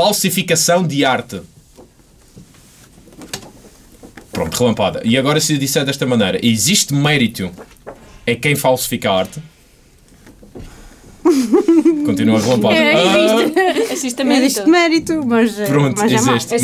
Falsificação de arte. Pronto, relampada. E agora se eu disser desta maneira, existe mérito em quem falsifica a arte? Continua relampada. É, Ah, existe. Existe mérito. Existe mérito, mas. eh, pronto, mas é existe.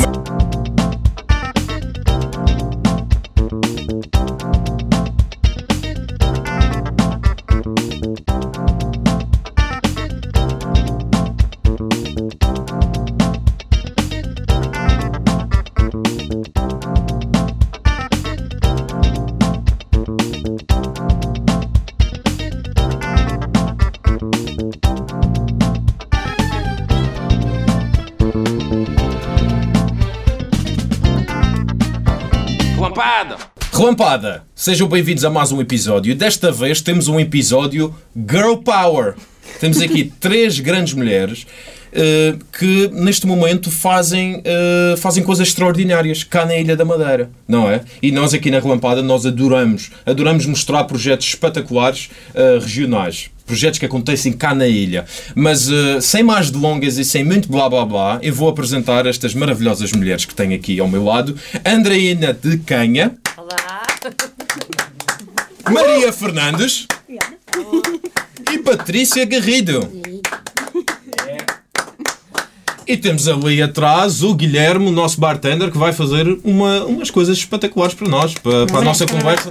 Relampada, sejam bem-vindos a mais um episódio. Desta vez temos um episódio Girl Power. Temos aqui três grandes mulheres eh, que neste momento fazem, eh, fazem coisas extraordinárias cá na Ilha da Madeira, não é? E nós aqui na Relampada nós adoramos, adoramos mostrar projetos espetaculares eh, regionais. Projetos que acontecem cá na ilha. Mas sem mais delongas e sem muito blá blá blá, eu vou apresentar estas maravilhosas mulheres que tenho aqui ao meu lado. Andreina de Canha. Olá. Maria Fernandes e Patrícia Garrido. E temos ali atrás o Guilherme, o nosso bartender, que vai fazer uma, umas coisas espetaculares para nós, para, para a nossa conversa.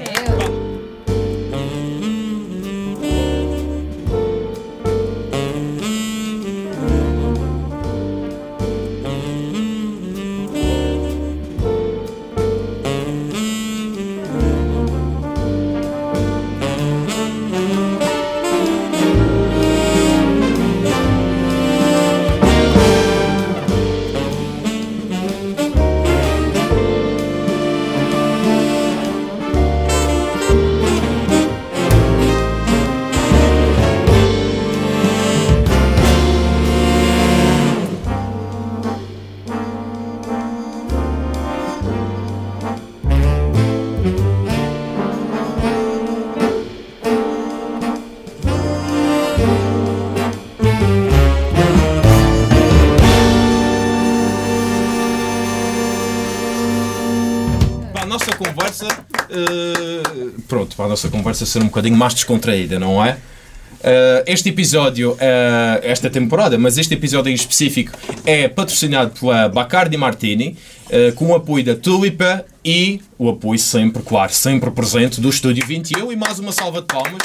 Pronto, para a nossa conversa ser um bocadinho mais descontraída, não é? Eh, este episódio, eh, esta temporada, mas este episódio em específico é patrocinado pela Bacardi Martini, eh, com o apoio da Tulipa e o apoio sempre, claro, sempre presente do Estúdio 21 e mais uma salva de palmas.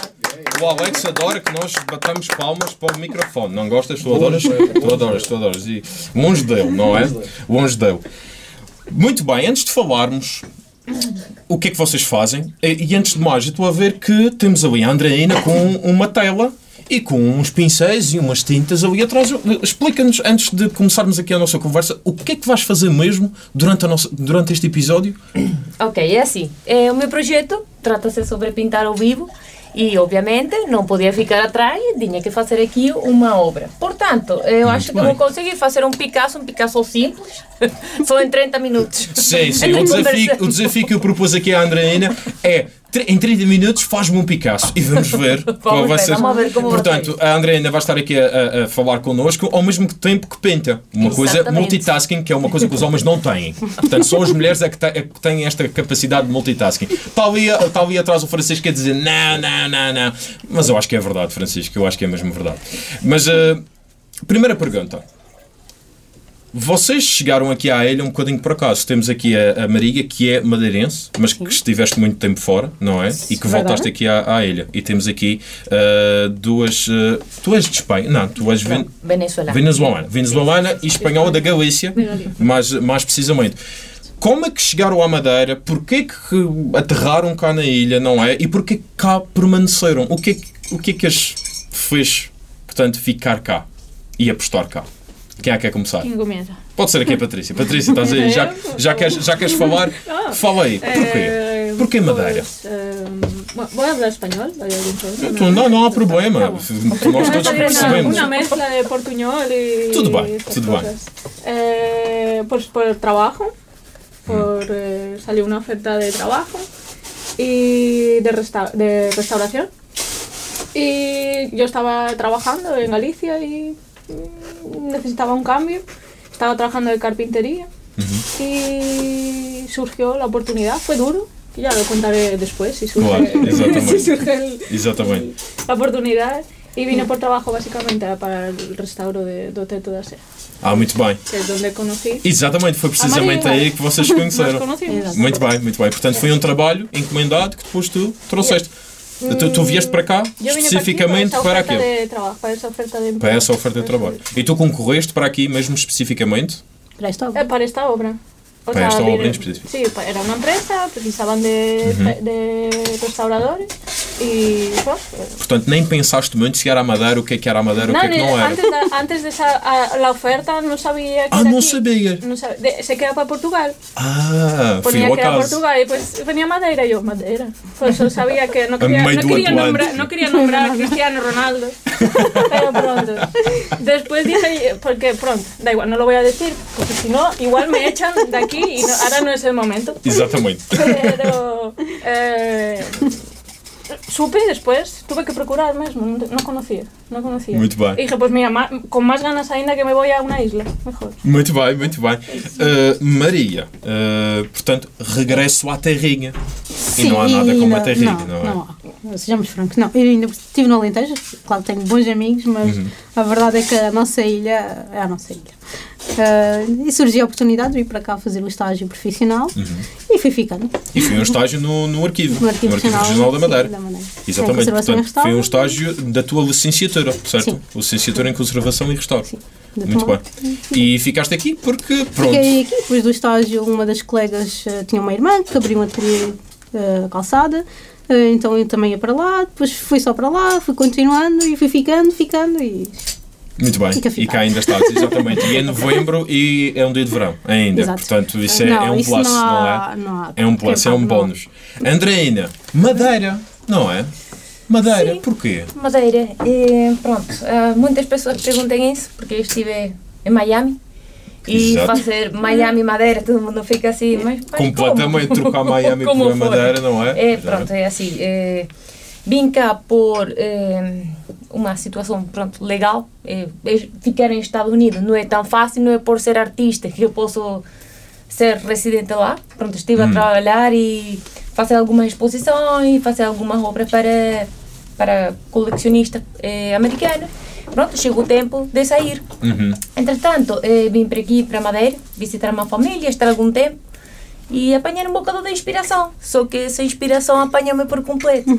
O Alex adora que nós batamos palmas para o microfone. Não gostas? Tu adoras? Tu adoras, tu adoras. E longe dele, não é? Longe dele. Muito bem, antes de falarmos o que é que vocês fazem, e antes de mais, eu estou a ver que temos ali a Andreina com uma tela e com uns pincéis e umas tintas ali atrás. Explica-nos, antes de começarmos aqui a nossa conversa, o que é que vais fazer mesmo durante, a nossa, durante este episódio? Ok, é assim. É, o meu projeto trata-se sobre pintar ao vivo e, obviamente, não podia ficar atrás tinha que fazer aqui uma obra. Portanto, eu acho que vou conseguir fazer um Picasso, um Picasso simples, só em 30 minutos. Sim, sim. O desafio, o desafio que eu propus aqui à Andreina é em 30 minutos faz-me um Picasso e vamos ver qual vai ser. ver Portanto, a Andreina vai estar aqui a, a- a falar connosco ao mesmo tempo que pinta. Uma coisa Exatamente. multitasking, que é uma coisa que os homens não têm. Portanto, só as mulheres é que, é que têm esta capacidade de multitasking. Está ali, atrás o Francisco a dizer não, não, não, não. Mas eu acho que é verdade, Francisco. Eu acho que é mesmo verdade. Mas, eh, primeira pergunta. Vocês chegaram aqui à ilha um bocadinho por acaso. Temos aqui a, a Maria, que é madeirense, mas que estiveste muito tempo fora, não é? E que voltaste aqui à, à ilha. E temos aqui ah, duas. ah, tu és de Espanha? Não, tu és ven- Venezuela. venezuelana. Venezuelana e espanhola da Galícia, mais, mais precisamente. Como é que chegaram à Madeira? Porquê que aterraram cá na ilha, não é? E porquê que cá permaneceram? O que é que, o que, é que as fez, portanto, ficar cá e apostar cá? Quem é que quer começar? ¿Quién comienza? Pode ser aqui a Patrícia. Patrícia, estás aí? Já, já, queres, já queres falar? Fala aí. Porquê? Eh, Porquê Madeira? pues, eh. ¿vale? Entonces, Tu- Não, não há problema. Nós todos percebemos. una mezcla de Todo bien, estas todo bien. cosas. Eh, pues por trabajo, por Mm. eh, salió una oferta de trabajo y de, resta- de restauración. Y yo estaba trabajando en Galicia y necesitaba un cambio. estaba trabajando de carpintería y surgió la oportunidad. Fue duro, que ya lo contaré después si surge, Claro, exactamente. si surge el- Exatamente. la oportunidad. Y vine por trabajo básicamente para el restauro de, do Teto da Sé, Ah, muito bem. que es donde conocí. Exatamente, foi precisamente aí que vocês conheceram. Muito bem, muito bem. Portanto, foi um trabalho encomendado que depois tu trouxeste. Tu, tu vieste para cá especificamente para, para aquilo. oferta de trabajo, para esa oferta de. Para essa oferta de trabalho. E tu concorreste para aqui mesmo especificamente? Para esta obra. para esta obra. O Para esta obra en específico. Sí, pa- era una empresa, precisaban de, de restauradores y bueno, eh, Portanto, nem pensaste muito se era Madeira, o que é que era Madeira, o que é que não era. antes, de, antes de esa, a- la oferta no sabía que Ah, era não aquí. sabias? No sab- de- se queda para Portugal. Ah, foi Ponía ao que era acaso. Portugal y pues venía Madeira y yo, Madeira. Por eso sabía que medio no quería, Atlántico. nombrar, no quería nombrar Cristiano Ronaldo. Pero pronto. Después dije, porque pronto, da igual, no lo voy a decir, porque si no, igual me echan de aquí y no- ahora no es el momento. Exatamente. Pero eh, supe después, tuve que procurar mesmo, no, no conocía, no conocía. Muito bem. Y dije, pues mira, ma- con más ganas ainda que me voy a una isla, mejor. Muito bem, muito bem. Uh, Maria, uh, portanto, regresso à terrinha. e não há nada e como a terrinha, não, não é? não há. Sejamos francos, não. Eu ainda estive no Alentejo, claro que tenho bons amigos, mas Uhum. A verdade é que a nossa ilha é a nossa ilha. Ah, e surgiu a oportunidade de vir para cá fazer o estágio profissional Uhum. e fui ficando E foi um estágio no, no arquivo, no Arquivo, Regional da sim, Madeira. da Madeira. Exatamente, portanto, foi um estágio da tua licenciatura, certo? Sim. Licenciatura em Conservação e Restauro. Sim, Muito bem. E ficaste aqui porque, pronto, Fiquei aqui, depois do estágio, uma das colegas eh, tinha uma irmã que abriu um ateliê eh, calçada, então eu também ia para lá, depois fui só para lá, fui continuando e fui ficando, ficando e. muito bem. E cá ainda estás, exatamente. E é novembro e é um dia de verão, ainda. Exato. Portanto, isso é, não, é um isso plus, não, não, há, é? não há É um plus, é um não bónus. Andreina, Madeira, não é? Madeira, Sim. porquê? Madeira, eh, pronto, eh, muitas pessoas perguntam isso porque eu estive em Miami e Exato. fazer Miami Madeira, todo mundo fica assim, mas, mas Completamente como? trocar Miami Como por? Madeira, não é? É, pronto, é assim. eh, vim cá por eh, uma situação pronto, legal. Eh, eh, ficar em Estados Unidos não é tão fácil, não é por ser artista que eu posso ser residente lá. Pronto, estive a trabalhar e fazer algumas exposições, fazer algumas obras para, para colecionistas eh, americanos. Pronto, chegou o tempo de sair. Uhum. Entretanto, eh, vim para aqui, para Madeira, visitar uma família, estar algum tempo e apanhar um bocado de inspiração. Só que essa inspiração apanhou-me por completo.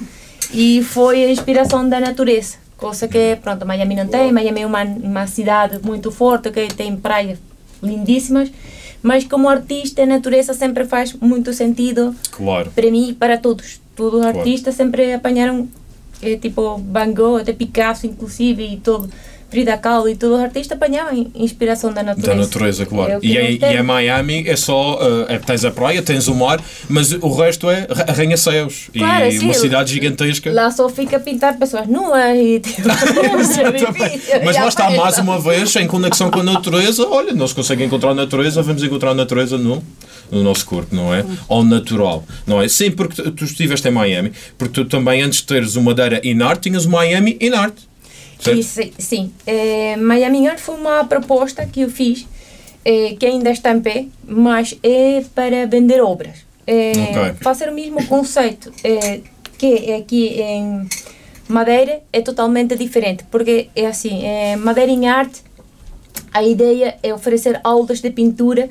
E foi a inspiração da natureza. Coisa que, pronto, Miami não tem. Miami é uma, uma cidade muito forte, que tem praias lindíssimas. Mas como artista, a natureza sempre faz muito sentido Claro. para mim e para todos. Todos os Claro. artistas sempre apanharam, eh, tipo Van Gogh, até Picasso, inclusive, e todo, Frida Kahlo, e todos os artistas apanhavam inspiração da natureza. Da natureza, claro. É o e, é, e é Miami, é só. é, tens a praia, tens o mar, mas o resto é arra- arranha-céus. Claro, e sim, uma cidade gigantesca. Lá só fica pintar pessoas nuas e tipo, é. Mas lá está, mais uma vez, em conexão com a natureza. Olha, não se consegue encontrar a natureza, vamos encontrar a natureza no, no nosso corpo, não é? Ao natural, não é? Sim, porque tu, estiveste em Miami, porque tu também, antes de teres o Madeira in art, tinhas o Miami in art. Certo? E sim. Eh, Miami Art foi uma proposta que eu fiz, eh, que ainda está em pé, mas é para vender obras. Eh, Ok. Fazer o mesmo conceito eh, que aqui em Madeira é totalmente diferente, porque é assim, Madeira em Arte, a ideia é oferecer aulas de pintura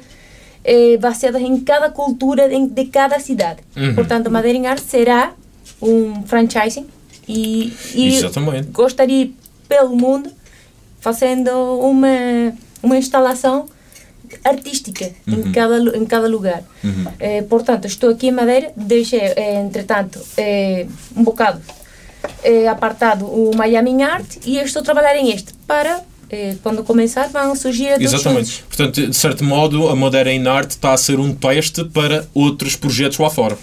baseadas em cada cultura de, de cada cidade. Uhum. Portanto, Madeira em Arte será um franchising e, e Exatamente. gostaria pelo mundo fazendo uma uma instalação artística em cada em cada lugar. Eh, portanto, estou aqui em Madeira, deixei, eh, entretanto, eh, um bocado eh, apartado o Miami Art e estou a trabalhar em este para eh, quando começar vão surgir outros Exatamente. juntos. Portanto, de certo modo, a Madeira in art está a ser um teste para outros projetos lá fora.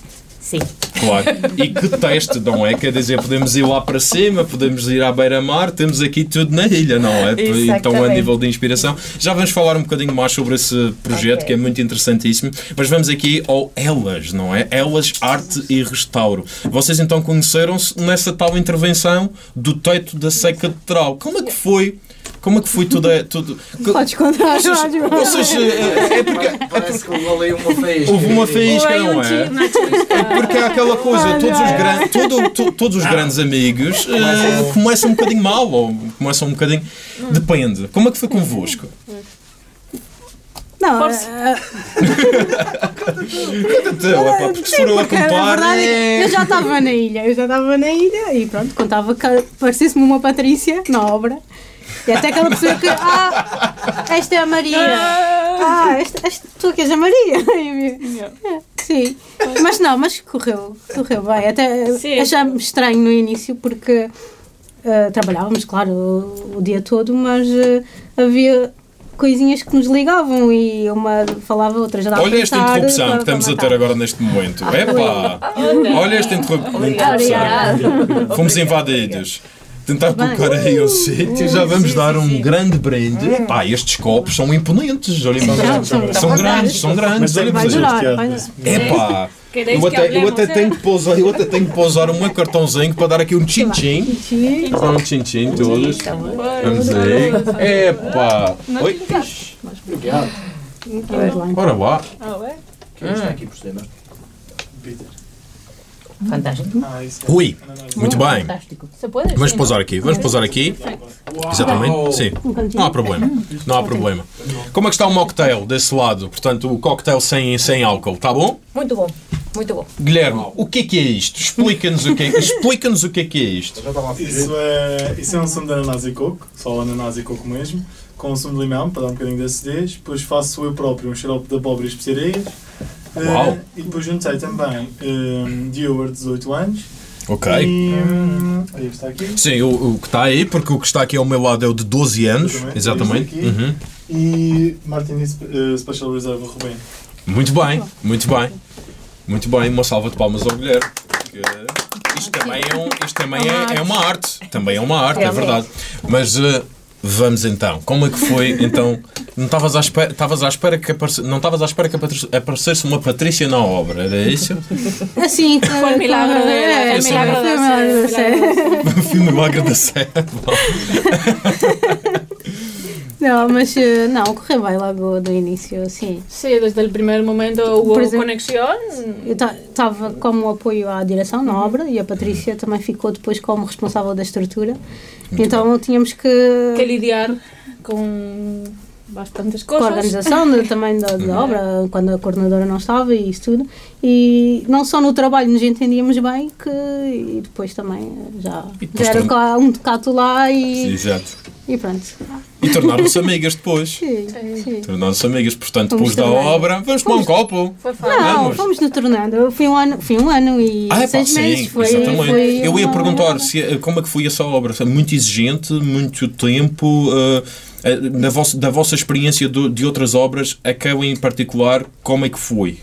Sim. Claro. E que teste, não é? Quer dizer, podemos ir lá para cima, podemos ir à beira-mar, temos aqui tudo na ilha, não é? Então, a nível de inspiração. Já vamos falar um bocadinho mais sobre esse projeto, Ok. que é muito interessantíssimo. Mas vamos aqui ao Elas, não é? Elas Arte e Restauro. Vocês então conheceram-se nessa tal intervenção do teto da Catedral. Como é que foi Como é que foi tudo? tudo Podes contar, vocês, Jorge. vocês, eh, é porque Parece que houve ali uma faísca. houve uma faísca, Ou aí não é? chuvisca. Porque é aquela coisa, todos os, gran, todo- to- todos os grandes amigos eh, começam um bocadinho mal, ou começam um bocadinho. Depende. Como é que foi convosco? Não, Força. eh, é porque se for eu a contar. verdade é é- que eu já estava na ilha, eu já estava na ilha e pronto, contava que parecesse-me uma Patrícia na obra. E até aquela pessoa que, ah, esta é a Maria. Ah, esta, esta, tu que és a Maria. E eu, "É, Sim, mas não, mas correu, correu bem. Até Sim. estranho no início porque eh, trabalhávamos, claro, o, o dia todo, mas eh, havia coisinhas que nos ligavam e uma falava, outra já dava Olha esta para interrupção que estamos a ter agora neste momento. Epá! Olha esta interrupção. Fomos invadidos. Tentar colocar aí o sítio, já vamos dar um grande brinde. Pá, estes copos são imponentes. Olhem São, lá. são. São grandes, são grandes. Olhem para isto. vai durar. Epá! Eu até, eu até tenho que pousar, eu até tenho que pousar o meu cartãozinho para dar aqui um tchim-tchim. Sim. Um tchim-tchim todos. Vamos aí. Epá! Oi. Obrigado. Lá, então. Bora lá. Ah, ué. Quem está aqui por cima? Fantástico. Rui, muito bem. Fantástico. Se pode? Vamos pousar aqui, vamos pousar aqui. Exatamente, sim. Não há problema, não há problema. Como é que está o mocktail desse lado? Portanto, o cocktail sem, sem álcool, tá bom? Muito bom. Muito bom. Guilherme, o que é que é isto? Explica-nos o que é, explica-nos o que é que é isto. Isso é, isso é um sumo de ananás e coco, só ananás e coco mesmo, com um sumo de limão para dar um bocadinho de acidez. Depois faço eu próprio um xarope de abóbora e especiarias. Eh, Uau. e depois juntei também um, Dewar, 18 anos. Ok. E. hum, aí está aqui. Sim, o, o que está aí, porque o que está aqui ao meu lado é o de 12 anos. Exatamente. Aqui. Uhum. E Martini Spe- eh, Special Reserve Rubén. Muito bem, muito bem. Muito bem, uma salva de palmas ao Guilherme. porque Isto também, é, um, isto também é, é uma arte. Também é uma arte, é verdade. Mas eh, vamos então. Como é que foi? Então, não estavas à espera, estavas à espera que aparece, não estavas à espera que aparece- aparecesse uma Patrícia na obra, era isso? Assim que. Foi o milagre da- é, foi o milagre da milagre da série, série. Foi o milagre da série. Não, mas eh, não, correu bem logo do início, sim. Sí, desde el primer momento exemplo, conexión. Eu estava como apoio à direção na obra e a Patrícia também ficou depois como responsável da estrutura. então tínhamos que. que lidiar con bastantes com a organização de- também da, da obra, quando a coordenadora não estava e isso tudo. E não só no trabalho nos entendíamos bem, que e depois também já, E depois já era um decato lá e, Exato. e pronto. E tornaram-se amigas depois. Sim, sim. Tornaram-se amigas, portanto, Fomos depois da obra, vamos tomar um copo. Foi fácil. Não, Vamos. fomos nos tornando. Foi um ano, foi um ano e Ah, é pá, seis sim, meses. Foi, exatamente. foi Eu ia uma- perguntar se, como é que foi essa obra. Muito exigente, muito tempo. eh, na vossa, da vossa experiência do- de outras obras, aquela em particular, como é que foi?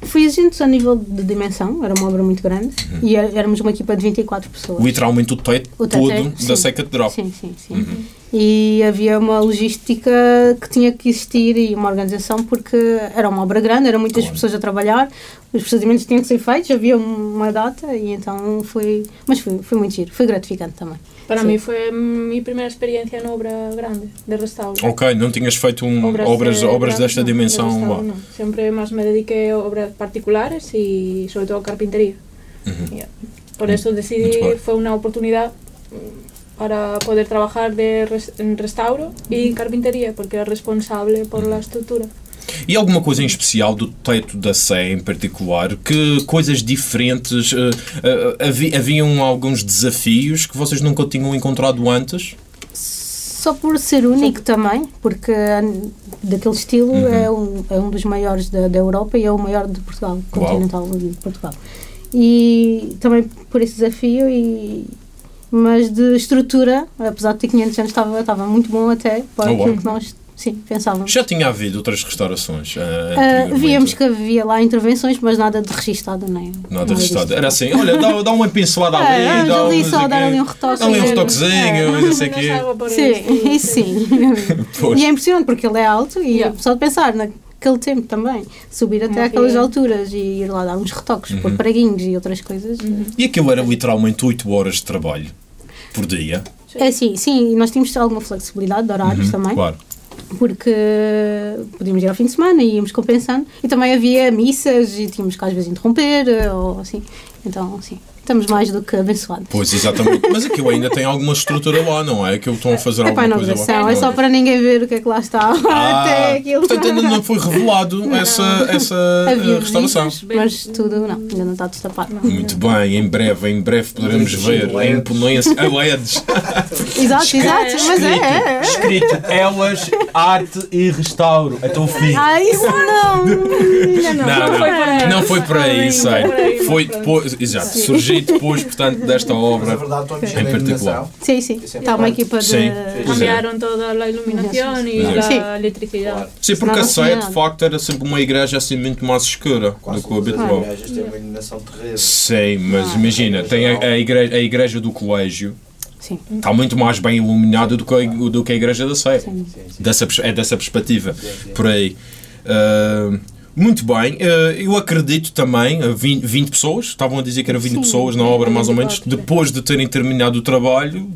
Foi exigente a nível de dimensão, era uma obra muito grande e é- éramos uma equipa de 24 pessoas. Literalmente o teto, O teto é- todo da sim. Seca de Drop. Sim, sim, sim. E havia uma logística que tinha que existir e uma organização porque era uma obra grande, eram muitas pessoas a trabalhar, os procedimentos tinham que ser feitos, havia uma data e então foi. Mas foi, foi muito giro, foi gratificante também. Para Sí. mí fue mi primera experiencia en obra grande, de restauro. Ok, não tinhas feito um, obras, de- obras de- desta no, de dimensão. restauro vá. no. Siempre más me dediqué a obras particulares y sobre todo carpintería. Ya. Por eso decidí, Muito bem. fue una oportunidad mm, para poder trabajar de res- en restauro y carpintería, porque era responsable por la estructura. E alguma coisa em especial do teto da Sé em particular? Que coisas diferentes? eh, havi- haviam alguns desafios que vocês nunca tinham encontrado antes? Só por ser único também, porque daquele estilo é, um, é um dos maiores da, da Europa e é o maior de Portugal, continental de Portugal. E também por esse desafio, e, mas de estrutura, apesar de ter 500 anos, estava, estava muito bom até para Oh, aquilo que nós sim, pensávamos. Já tinha havido outras restaurações? Ah, anteriormente? víamos que havia lá intervenções, mas nada de registado, nem Nada registado. disso. Era assim, olha, dá, dá uma pincelada ali, É, dá ali um, só dar ali um retoque. Dá ali um É. retoquezinho, mas não sei o quê. Sim, isso sim. E é impressionante porque ele é alto e Yeah. só de pensar naquele tempo também, subir até Uhum. aquelas alturas e ir lá dar uns retoques, pôr preguinhos e outras coisas. E aquilo era literalmente 8 horas de trabalho por dia. É assim, sim, nós tínhamos alguma flexibilidade de horários também, Uhum, Claro. porque podíamos ir ao fim de semana e íamos compensando. E também havia missas e tínhamos que às vezes interromper, eh, ou assim. Então, sim, estamos mais do que abençoados. Pois, exatamente. Mas aquilo ainda tem alguma estrutura lá, não é? Aquilo estão a fazer É para a alguma coisa inauguração, lá. é só para ninguém ver o que é que lá está. Ah, Até aquilo. Portanto, ainda não foi revelado essa, essa Havia eh, restauração. visitas, mas tudo não, ainda não está destapado. Muito bem, em breve, em breve poderemos ver a imponência. A LEDs. Exato, exato, mas é, é, é. Escrito Elas, Arte e Restauro. Até o fim. Ah, isso não! Não. Não, foi por aí. não, não foi Não não Foi foi. depois, exato, surgiu depois, portanto, desta Mas obra. a a Em particular. iluminação. Sim, sim. Isso é Está uma equipa de. Sim. Cambiaron toda la iluminación y Sí. la electricidad. Sim, porque a Sé, de facto, era sempre uma igreja assim muito mais escura Quase do que o as habitual. igrejas têm uma iluminação terrível. Sim, mas Ah. imagina, tem a, a igreja, a igreja do colégio Sim. está muito mais bem iluminada do que a, do que a igreja da Sé. Sim. Sim, sim. Dessa, é dessa perspectiva, Sim, sim. por aí. Ah, muito bem, ah, eu acredito também, ah, 20, 20 pessoas, estavam a dizer que eram 20 Sim, pessoas na é, obra mais ou 24, menos, depois de terem terminado o trabalho,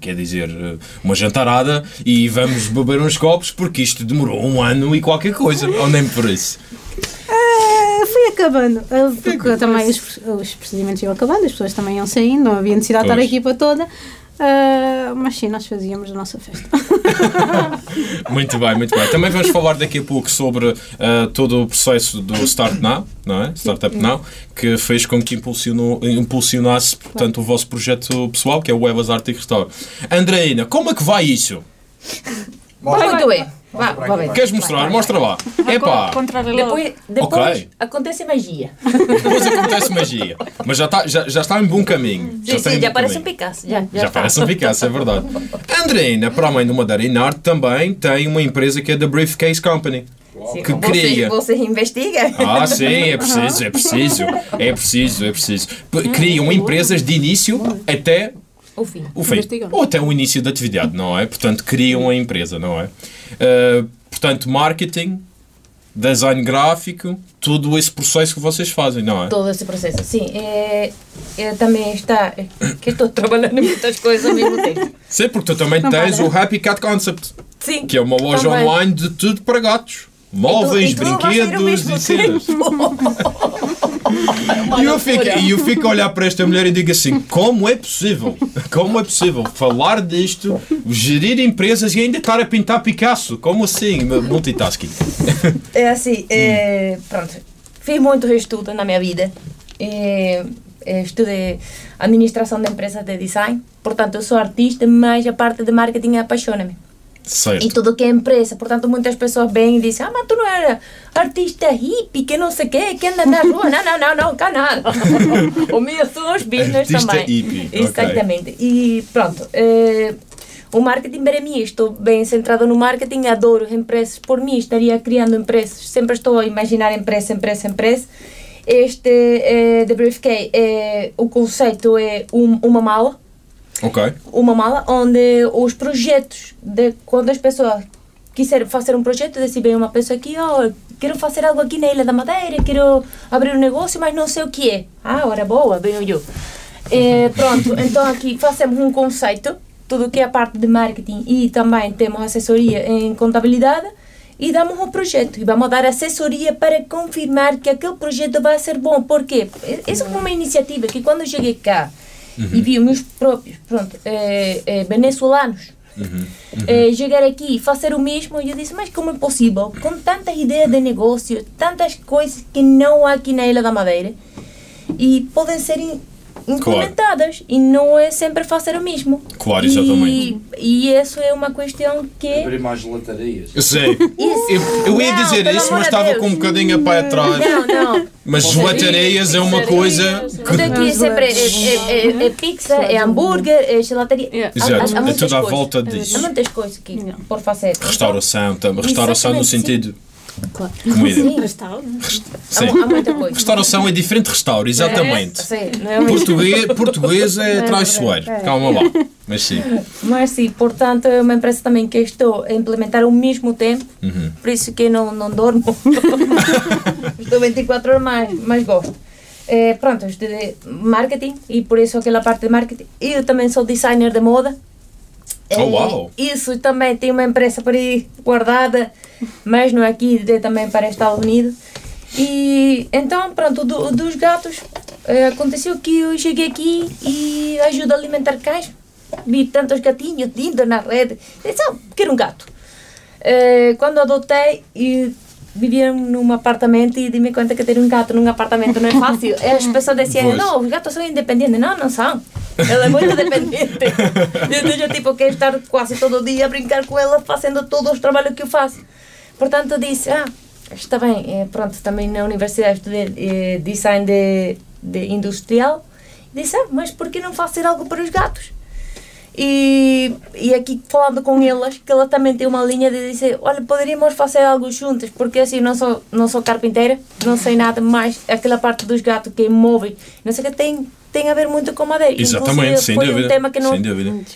quer dizer, ah, uma jantarada e vamos beber uns copos porque isto demorou um ano e qualquer coisa, ou nem por isso. Ah, fui acabando, porque também os, os procedimentos iam acabando, as pessoas também iam saindo, não havia necessidade de estar a Pois. equipa toda. Ah, mas sim, nós fazíamos a nossa festa. Muito bem, muito bem. Também vamos falar daqui a pouco sobre ah, todo o processo do Start Now, não é? Startup Now, que fez com que impulsionou, impulsionasse portanto, o vosso projeto pessoal, que é o Webas Arte e Restauro. Andreina, como é que vai isso? Mostra. Muito bem. Vá, vá bem. Queres mostrar? Mostra lá. Epá. Depois, depois Ok. acontece magia. depois acontece magia. Mas já está, já, já está em bom caminho. Sim, está em sim, já bom parece um caminho. Picasso. Já, já, Já está. parece um Picasso, é verdade. Andreina, para além do Madeira Art, também tem uma empresa que é da Briefcase Company. Que você, cria. Você investiga. Ah, sim, é preciso, é preciso, é preciso, é preciso. P- Criam empresas de início até O fim. o fim. Ou até o início da atividade, não é? Portanto, criam a empresa, não é? Uh, portanto, marketing, design gráfico, todo esse processo que vocês fazem, não é? Todo esse processo. Sim, é, é, também está. é, que estou trabalhando em muitas coisas ao mesmo tempo. Sim, porque tu também Não tens para. o Happy Cat Concept, Sim. que é uma loja Também. online de tudo para gatos. Móveis, E tudo- e ao brinquedos e cenas. E eu, fico, e eu fico a olhar para esta mulher e digo assim: como é possível? Como é possível falar disto, gerir empresas e ainda estar a pintar Picasso? Como assim? Multitasking. É assim, é, pronto. Fiz muitos estudos na minha vida. É, é, estudei administração de empresas de design. Portanto, eu sou artista, mas a parte de marketing apaixona-me. E Certo. tudo que é empresa. Portanto, muitas pessoas vêm e dizem: Ah, mas tu não era artista hippie, que não sei o quê, que anda na rua. não, não, não, não, cá nada. o meu são os business Artista também. hippie. Exatamente. E pronto. eh, o marketing para mim, estou bem centrado no marketing, adoro empresas. Por mim, estaria criando empresas. Sempre estou a imaginar empresa, empresa, empresa. Este eh, The Briefcase, é, o conceito é um- uma mala Ok. uma mala onde os projetos de quando as pessoas quiserem fazer um projeto, decidem uma pessoa aqui, oh, quero fazer algo aqui na Ilha da Madeira, quero abrir um negócio, mas não sei o que é. Ah, hora boa, venho eu. Eh, pronto, então aqui fazemos um conceito, tudo que é a parte de marketing e também temos assessoria em contabilidade e damos um projeto e vamos dar assessoria para confirmar que aquele projeto vai ser bom. Por quê? Essa foi uma iniciativa que quando eu cheguei cá e vi os meus próprios pronto, eh, eh, venezuelanos. Eh, chegar aqui e fazer o mesmo, eu disse, mas como é possível? Com tantas ideias de negócio, tantas coisas que não há aqui na Ilha da Madeira e podem ser implementadas e não é sempre fazer o mesmo. Claro, E- exatamente. E, isso é uma questão que... Abrir mais gelatarias. Eu sei. Eu, eu ia Não, dizer isso, mas estava Deus. com um bocadinho a pé atrás. Não, não. Mas gelatareias é uma coisa. Tudo aqui sempre é, é, é, é pizza, é hambúrguer, é gelataria. Yeah. Há- há- Exato, há é muitas tudo à coisas. volta Há disso. muitas coisas aqui por fazer. Restauração, tam- restauração no sentido. Claro. Comida. Sim, Restauro. Sim. há, há muita coisa. Restauração é diferente de restauro, exatamente. Sim, não é? Português, português é traiçoeiro. Calma lá. Mas sim. Mas sim, portanto, é uma empresa também que estou a implementar ao mesmo tempo, Uhum. por isso que não, não dormo. estou 24 horas mais, mas gosto. Eh, pronto, estudei marketing e por isso aquela parte de marketing. Eu também sou designer de moda, Oh, Eh, uau. Isso também tem uma empresa por aí guardada, mas não aqui, de, também para Estados Unidos. E então, pronto, do- dos gatos, eh, aconteceu que eu cheguei aqui e ajudo a alimentar cães. Vi tantos gatinhos lindos na rede. Disse, ah, quero um gato. Eh, quando adotei, e vivia num apartamento e dei-me conta que ter um gato num apartamento não é fácil. As pessoas diziam, não, os gatos são independentes. Não, não são. Ela é muito dependente. Então eu tipo que estar quase todo dia a brincar com ela, fazendo todos os trabalhos que eu faço. Portanto, disse, ah, está bem, eh, pronto, também na universidade estudei eh, design de, de industrial. Disse, ah, mas por que não fazer algo para os gatos? E, e aqui falando com elas, que ela também tem uma linha de dizer, olha, poderíamos fazer algo juntas, porque assim, não sou, não sou carpinteira, não sei nada mais, aquela parte dos gatos que é não sei o que tem, tem a ver muito com madeira. Exatamente, sem foi dúvida. um tema que nós,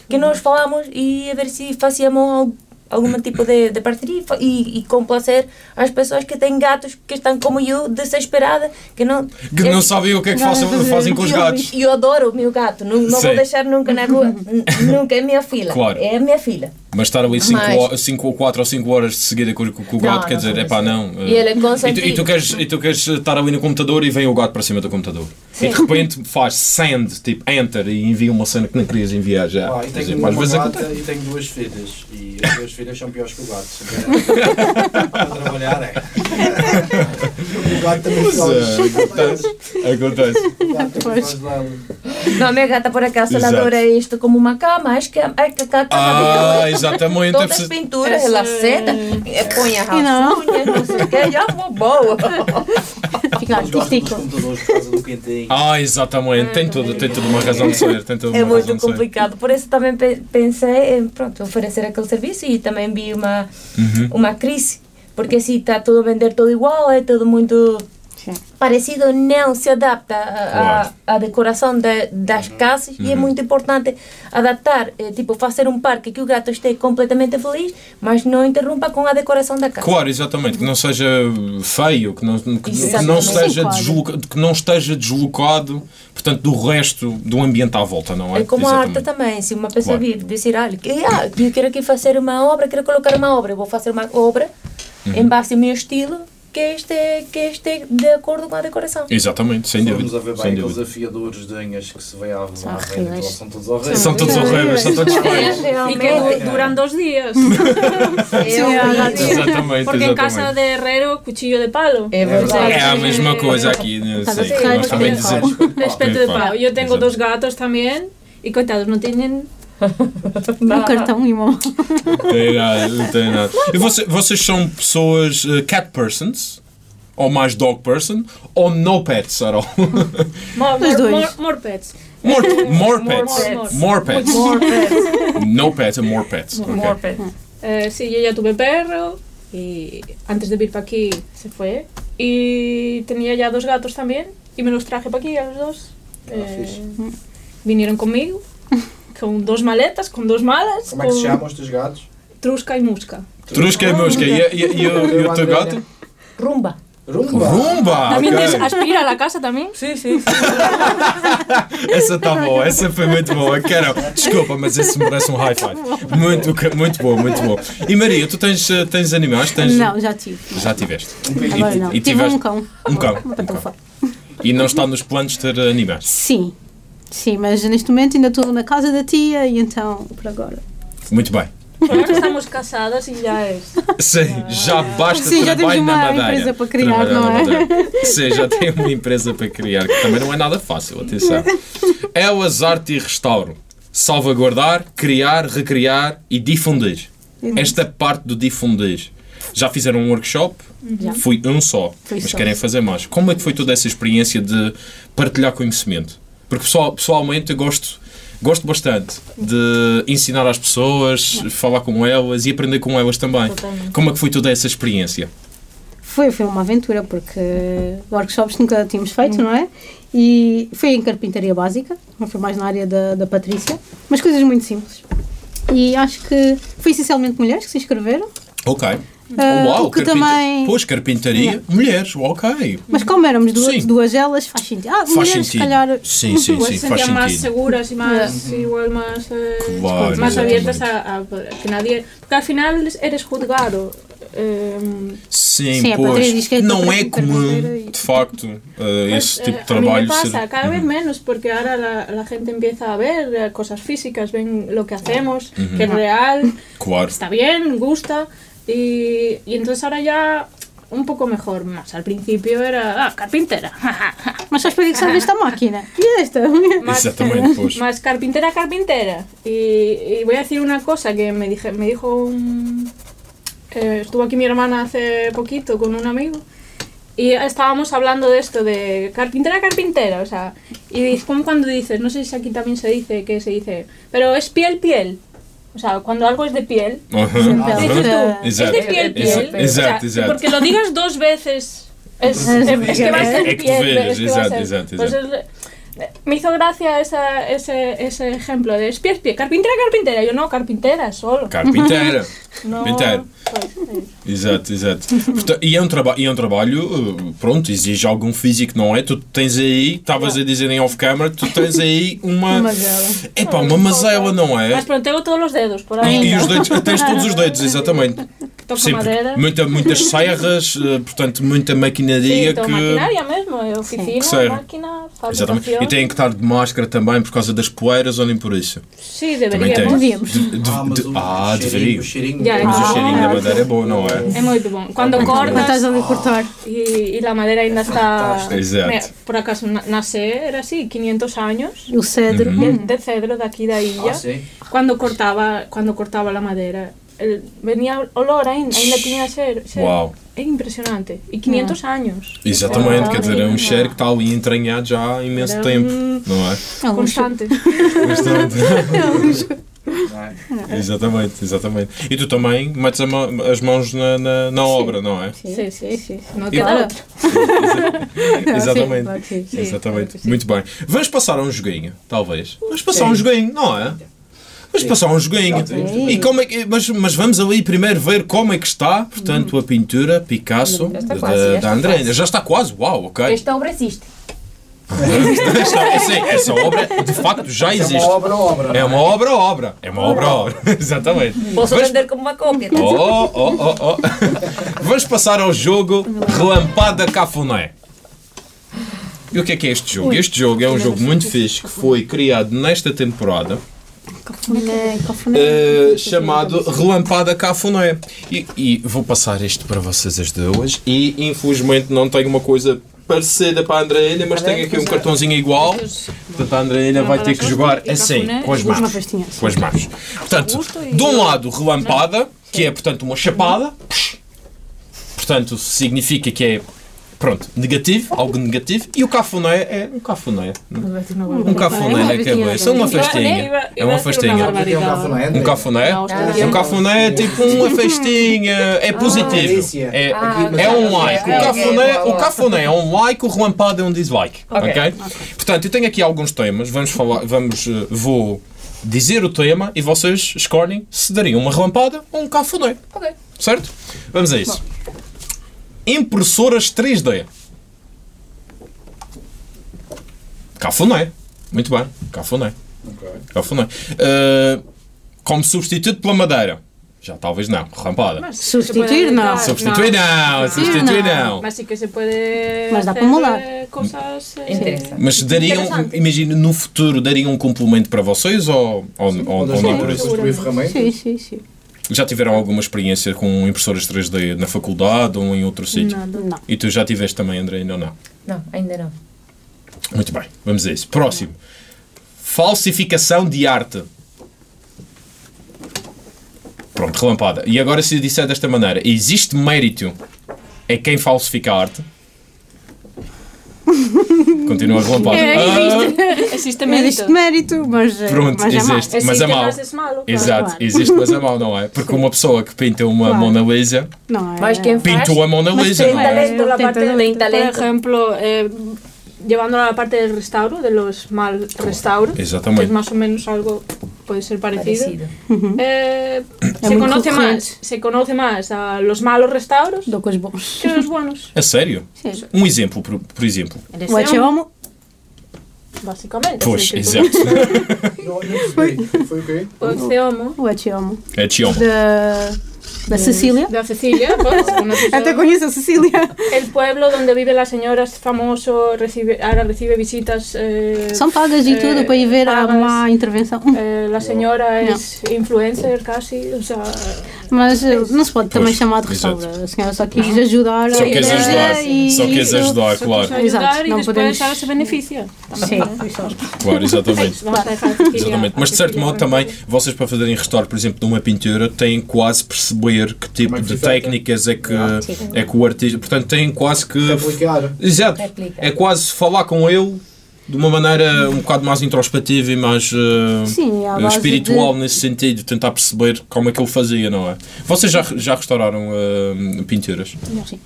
que nós falamos e a ver se fazíamos al- algum tipo de, de parceria e e, complacer as pessoas que têm gatos que estão como eu, desesperadas, que não... Que não sabem o que é que façam, fazem com os eu, gatos. eu adoro o meu gato, não, não vou deixar nunca na rua, nunca é minha filha, Claro. é a minha filha. Mas estar ali Mas- 5 ou 4 ou 5 horas de seguida com, com- o Não, gato, quer não dizer, sou é pá, assim. não. E ele é eh, e, tu, e, tu queres, e tu queres estar ali no computador e vem o gato para cima do computador. Sim. E de repente faz send, tipo enter, e envia uma cena que não querias enviar já. Ah, e tenho dizer, uma vezes gata e tenho duas filhas. E as duas filhas são piores que o gato. Para trabalhar é. O gato também Pois faz. é, acontece. Acontece. O gato lá. Não, a minha gata por acaso ela adora isto como uma cama, acho que a, a, a, a casa Ah, exatamente. todas é as pinturas, ela senta, põe não? unhas, não sei o que, já vou boa. Fica artístico. computadores por causa do quentinho. Ah, exatamente. Tem tudo, tem tudo uma razão de ser. Tem tudo É uma razão muito complicado, por isso também pe- pensei em pronto, oferecer aquele serviço e também vi uma, Uhum. uma crise, porque se está tudo a vender tudo igual, é tudo muito. Parecido, não se adapta à decoração da- das casas e é Uhum. muito importante adaptar, eh, tipo fazer um parque que o gato esteja completamente feliz, mas não interrompa com a decoração da casa. Claro, exatamente, que não seja feio, que não, que não Exatamente. esteja desloca- que não esteja deslocado, portanto, do resto do ambiente à volta, não é? É como a arte Exatamente. também, se uma pessoa Claro. vir dizer, que, ah, eu quero aqui fazer uma obra, quero colocar uma obra, eu vou fazer uma obra Uhum. em base ao meu estilo, que este, que este de acordo com a decoração. Exatamente, sem Vamos dúvida. a ver bem aqueles afiadores de unhas que se vê à, à São todos horríveis. São todos horríveis, são todos É, feios. E que realmente. du- duran dos días. É a- Exatamente, Porque en casa de herrero, cuchillo de palo. É verdade. É a mesma coisa aqui, né? Ferreiro, nós também dizemos. De espeto. Yo tengo exato. dos gatos también. Y coitados, no tienen Um cartão e uma. Não tem nada, não tem nada. E você- vocês são pessoas uh, cat persons? Ou mais dog person? Ou no pets at all? more, Os more, dois. more, more pets. More, more pets. More pets. More pets. No pets and more pets. More ok. pets. Eh, sí, yo ya tuve perro y antes de vir para aquí se fue. Y tenía ya dos gatos también y me los traje para aquí a los dos. Eh, fixe. vinieron conmigo con dos maletas, con dos malas, Como é que se chamam os teus gatos? Trusca y Musca. Trusca e mosca. E, e, e, o- e o teu gato? Rumba. Rumba! Rumba! También ok. des- aspira a la casa también. Sim, sim, sim. Essa está boa, essa foi muito boa. Quero, desculpa, mas esse merece um high five. Muito, muito bom, muito bom. E Maria, tu tens, eh, tens animais? Tens... Não, já tive. Já tiveste. Agora não. E Tive tiveste um cão. um cão. Uma Um cão. pantufa. E não está nos planos de ter animais? Sim. Sim, mas neste momento ainda estou na casa da tia e então, por agora. Muito bem. Ahora estamos casadas y ya es. Sim, já basta Sim, já temos na uma madeira. empresa para criar, não na é? Sim, já tem uma empresa para criar, que também não é nada fácil, atenção. Elas Arte e Restauro. Salvaguardar, criar, recriar e difundir. Esta parte do difundir. Já fizeram um workshop? Já. Fui um só, Foi mas só. querem fazer mais. Como é que foi toda essa experiência de partilhar conhecimento? Porque pessoal, pessoalmente eu gosto, gosto bastante de ensinar às pessoas, falar com elas e aprender com elas também. Totalmente. Como é que foi toda essa experiência? Foi, foi uma aventura, porque workshops nunca tínhamos feito, não é? E foi em carpintaria básica, não foi mais na área da, da Patrícia, mas coisas muito simples. E acho que foi essencialmente mulheres que se inscreveram. Ok. Ah, Uau, o que também. Pois, carpintaria, mulheres, ok. Mas como éramos duas, duas elas, faz sentido. Ah, Faz mulheres, se sentido. calhar. Sim, sim, sim, faz más sentido. seguras y más, igual más, eh, Claro, abiertas exatamente. a, a que nadie... Porque al final eres juzgado. eh, Sim, Sim, a pois. diz que é não é comum, e- de facto, pues, esse tipo eh, de a mí me trabalho pasa ser. cada vez Uhum. menos porque ahora la, la gente empieza a ver cosas físicas, ven lo que hacemos, que es real, Claro. está bien, gusta y, y entonces ahora ya un poco mejor más. Al principio era ah, carpintera. Para que serve esta máquina? Esta? más, Exactamente, más carpintera, carpintera. Y, y voy a decir una cosa que me, dije, me dijo un... eh, estuvo aquí mi hermana hace poquito con un amigo y estábamos hablando de esto, de carpintera, carpintera, o sea, y es como cuando dices, no sé si aquí también se dice, que se dice, pero es piel, piel. O sea, cuando algo es de piel, Aham, dices aham. tú, Exato. es de piel, piel. Exato, O sea, exato, exato. Porque lo digas dos veces, es, es, que va a ser É que tu piel. veres, es que va a exato, ser- exato, pues exato. Me hizo gracia esa, ese, ese ejemplo de es pie, es pie, carpintera, carpintera. Yo no, carpintera solo. Carpinteira. No, Carpinteira. pues, eh, Exato, exato. Portanto, e, é um e é um trabalho, eh, pronto, exige algum físico, não é? Tu tens aí, estavas a dizer em off-camera, tu tens aí uma. É pá, uma mazela, não é? Mas pronto, tengo todos los dedos por E, ahí. e os dedos, tens todos os dedos, exatamente. Toco Sim, madeira. muita, muitas serras, eh, portanto, muita maquinaria todo que. maquinaria mesmo, eh, oficina, Que máquina, Exatamente. E têm que estar de máscara também por causa das poeiras ou nem por isso. Tem. deberíamos. Devíamos. De- de- Ah, mas de- o ah, deveria. o cheirinho Mas o Ah, cheirinho da madeira é bom, não é? Bom. Cuando Muito bom. Quando estás cortas ali a cortar. y, y la madera ainda está... Fantástico. Exato. Por acaso na- nace, era así, 500 años. O cedro. Uhum. de, de cedro de aquí de Illa, Ah, sim. cuando cortaba cuando cortaba la madera. El, venía olor ainda, ainda tinha ser, ser Uau. é impressionante. E 500 anos. Exatamente, Ah, quer dizer, é um não. cheiro que está ali entranhado já há imenso Era tempo, um- não é? É um. Constante. Não é? exatamente, exatamente. E tu também metes a ma- as mãos na, na, na obra, não é? Exatamente. Claro que sim. Sim, Exatamente. claro que sim. Muito bem. Vamos passar a um joguinho, talvez. Vamos passar Sim. um joguinho, não é? Vamos passar um joguinho. Sim. E como é que, mas, mas vamos ali primeiro ver como é que está, portanto, a pintura Picasso Já está da, quase, da quase. Já está quase, uau, ok. Esta obra existe. Esta, essa, essa obra, de facto, já é existe. uma obra-obra. É uma obra-obra. É uma obra-obra. Exatamente. Posso Vamos- vender como uma cópia. Oh, oh, oh, oh. Vamos passar ao jogo Relampada Cafuné. E o que é que é este jogo? Este jogo é um jogo muito fixe que foi criado nesta temporada Cafuné, cafuné. eh, chamado Relampada Cafuné. E, e vou passar isto para vocês as duas e infelizmente não tenho uma coisa parecida para a Andreina, mas tenho aqui um cartãozinho igual. Portanto, a Andreina vai ter que jogar assim, com as mãos. Com as mãos. Portanto, de um lado, relampada, que é, portanto, uma chapada. Portanto, significa que é, pronto, negativo, algo negativo. E o cafuné é um cafuné. Um cafuné na cabeça, uma festinha. É uma festinha. É um cafuné, Um cafuné? Ah, Um é tipo uma festinha, é positivo. delícia. É, Ah, é um like. O cafuné, o cafuné é um like, o relampada é um dislike. Ok? Portanto, eu tenho aqui alguns temas. Vamos falar, vamos, eh, vou dizer o tema e vocês escolhem se dariam uma relampada ou um cafuné. Ok. Certo? Vamos a isso. Impressoras 3D. Cafuné. Muito bem. Cafuné. Ok. Cafuné. Uh, como substituto pela madeira. Já talvez não. Relampada. Mas Substituir, se puede não. dar- Substituir não. Substituir não. Mas sí que se puede Mas dá para hacer, molar. eh, cosas... eh, Interessa. Mas dariam, imagina, no futuro dariam um complemento para vocês ou, ou, ou, ou Podes nem por isso? construir ferramentas. Sim, sim, sim. Já tiveram alguma experiência com impressoras 3D na faculdade ou em outro sítio? Nada. Não. E tu já tiveste também, André, ainda ou não? Não, ainda não. Muito bem, vamos a isso. Próximo. Falsificação de arte. Pronto, relampada. E agora se eu disser desta maneira, existe mérito em quem falsifica a arte? Continua relampada. É, Ah, Existe Não mérito. existe mérito, mas, eh, Pronto, mas é mau. existe. Mas é Existe, mau. mas malo. claro. Exato, claro. existe, mas é mau, não é? Porque uma pessoa que pinta uma Claro. Mona Lisa Não é. Mas quem faz... pintou a Mona Mas Lisa, tem não é? talento, la Tem talento. Por ejemplo, eh, llevándolo a la parte del restauro, de los mal restauros, que es más o menos algo puede ser parecido. parecido. Uhum. Eh, se, conoce más, se conoce más a los malos restauros Do que os bons. que a los buenos, A sério? Sim. Um exemplo, por, por exemplo. O Echeomo, básicamente. Pois, É exato. Não, não percebi. Foi o quê? O Ceomo. o. É Chioma. Da, da Cecília. Da Cecilia, pues, conoces Até a- conheço a Cecília. El pueblo donde vive la señora es famoso, recibe, ahora recibe visitas. eh, São pagas e eh, tudo para ir ver a má intervenção. Eh, la señora es influencer casi, o sea, Mas eh, não se pode também Pois, chamar de exato. restaura. A senhora só quis ajudar. Só a queres ideia ajudar. e- Só queres ajudar, só claro. ayudar Exacto, y no después podemos- ahora se beneficia. Sim, exato. Claro, exatamente. Exatamente. Mas de certo modo também, vocês para fazerem restauro, por exemplo, de uma pintura, têm quase perceber que tipo é de técnicas é que, Ah. é que o artista. Portanto, têm quase que. Exato. É quase falar com ele de uma maneira um bocado mais introspectiva e mais eh, Sim, espiritual de- nesse sentido, tentar perceber como é que ele fazia, não é? Vocês já, já restauraram eh, pinturas? Sim.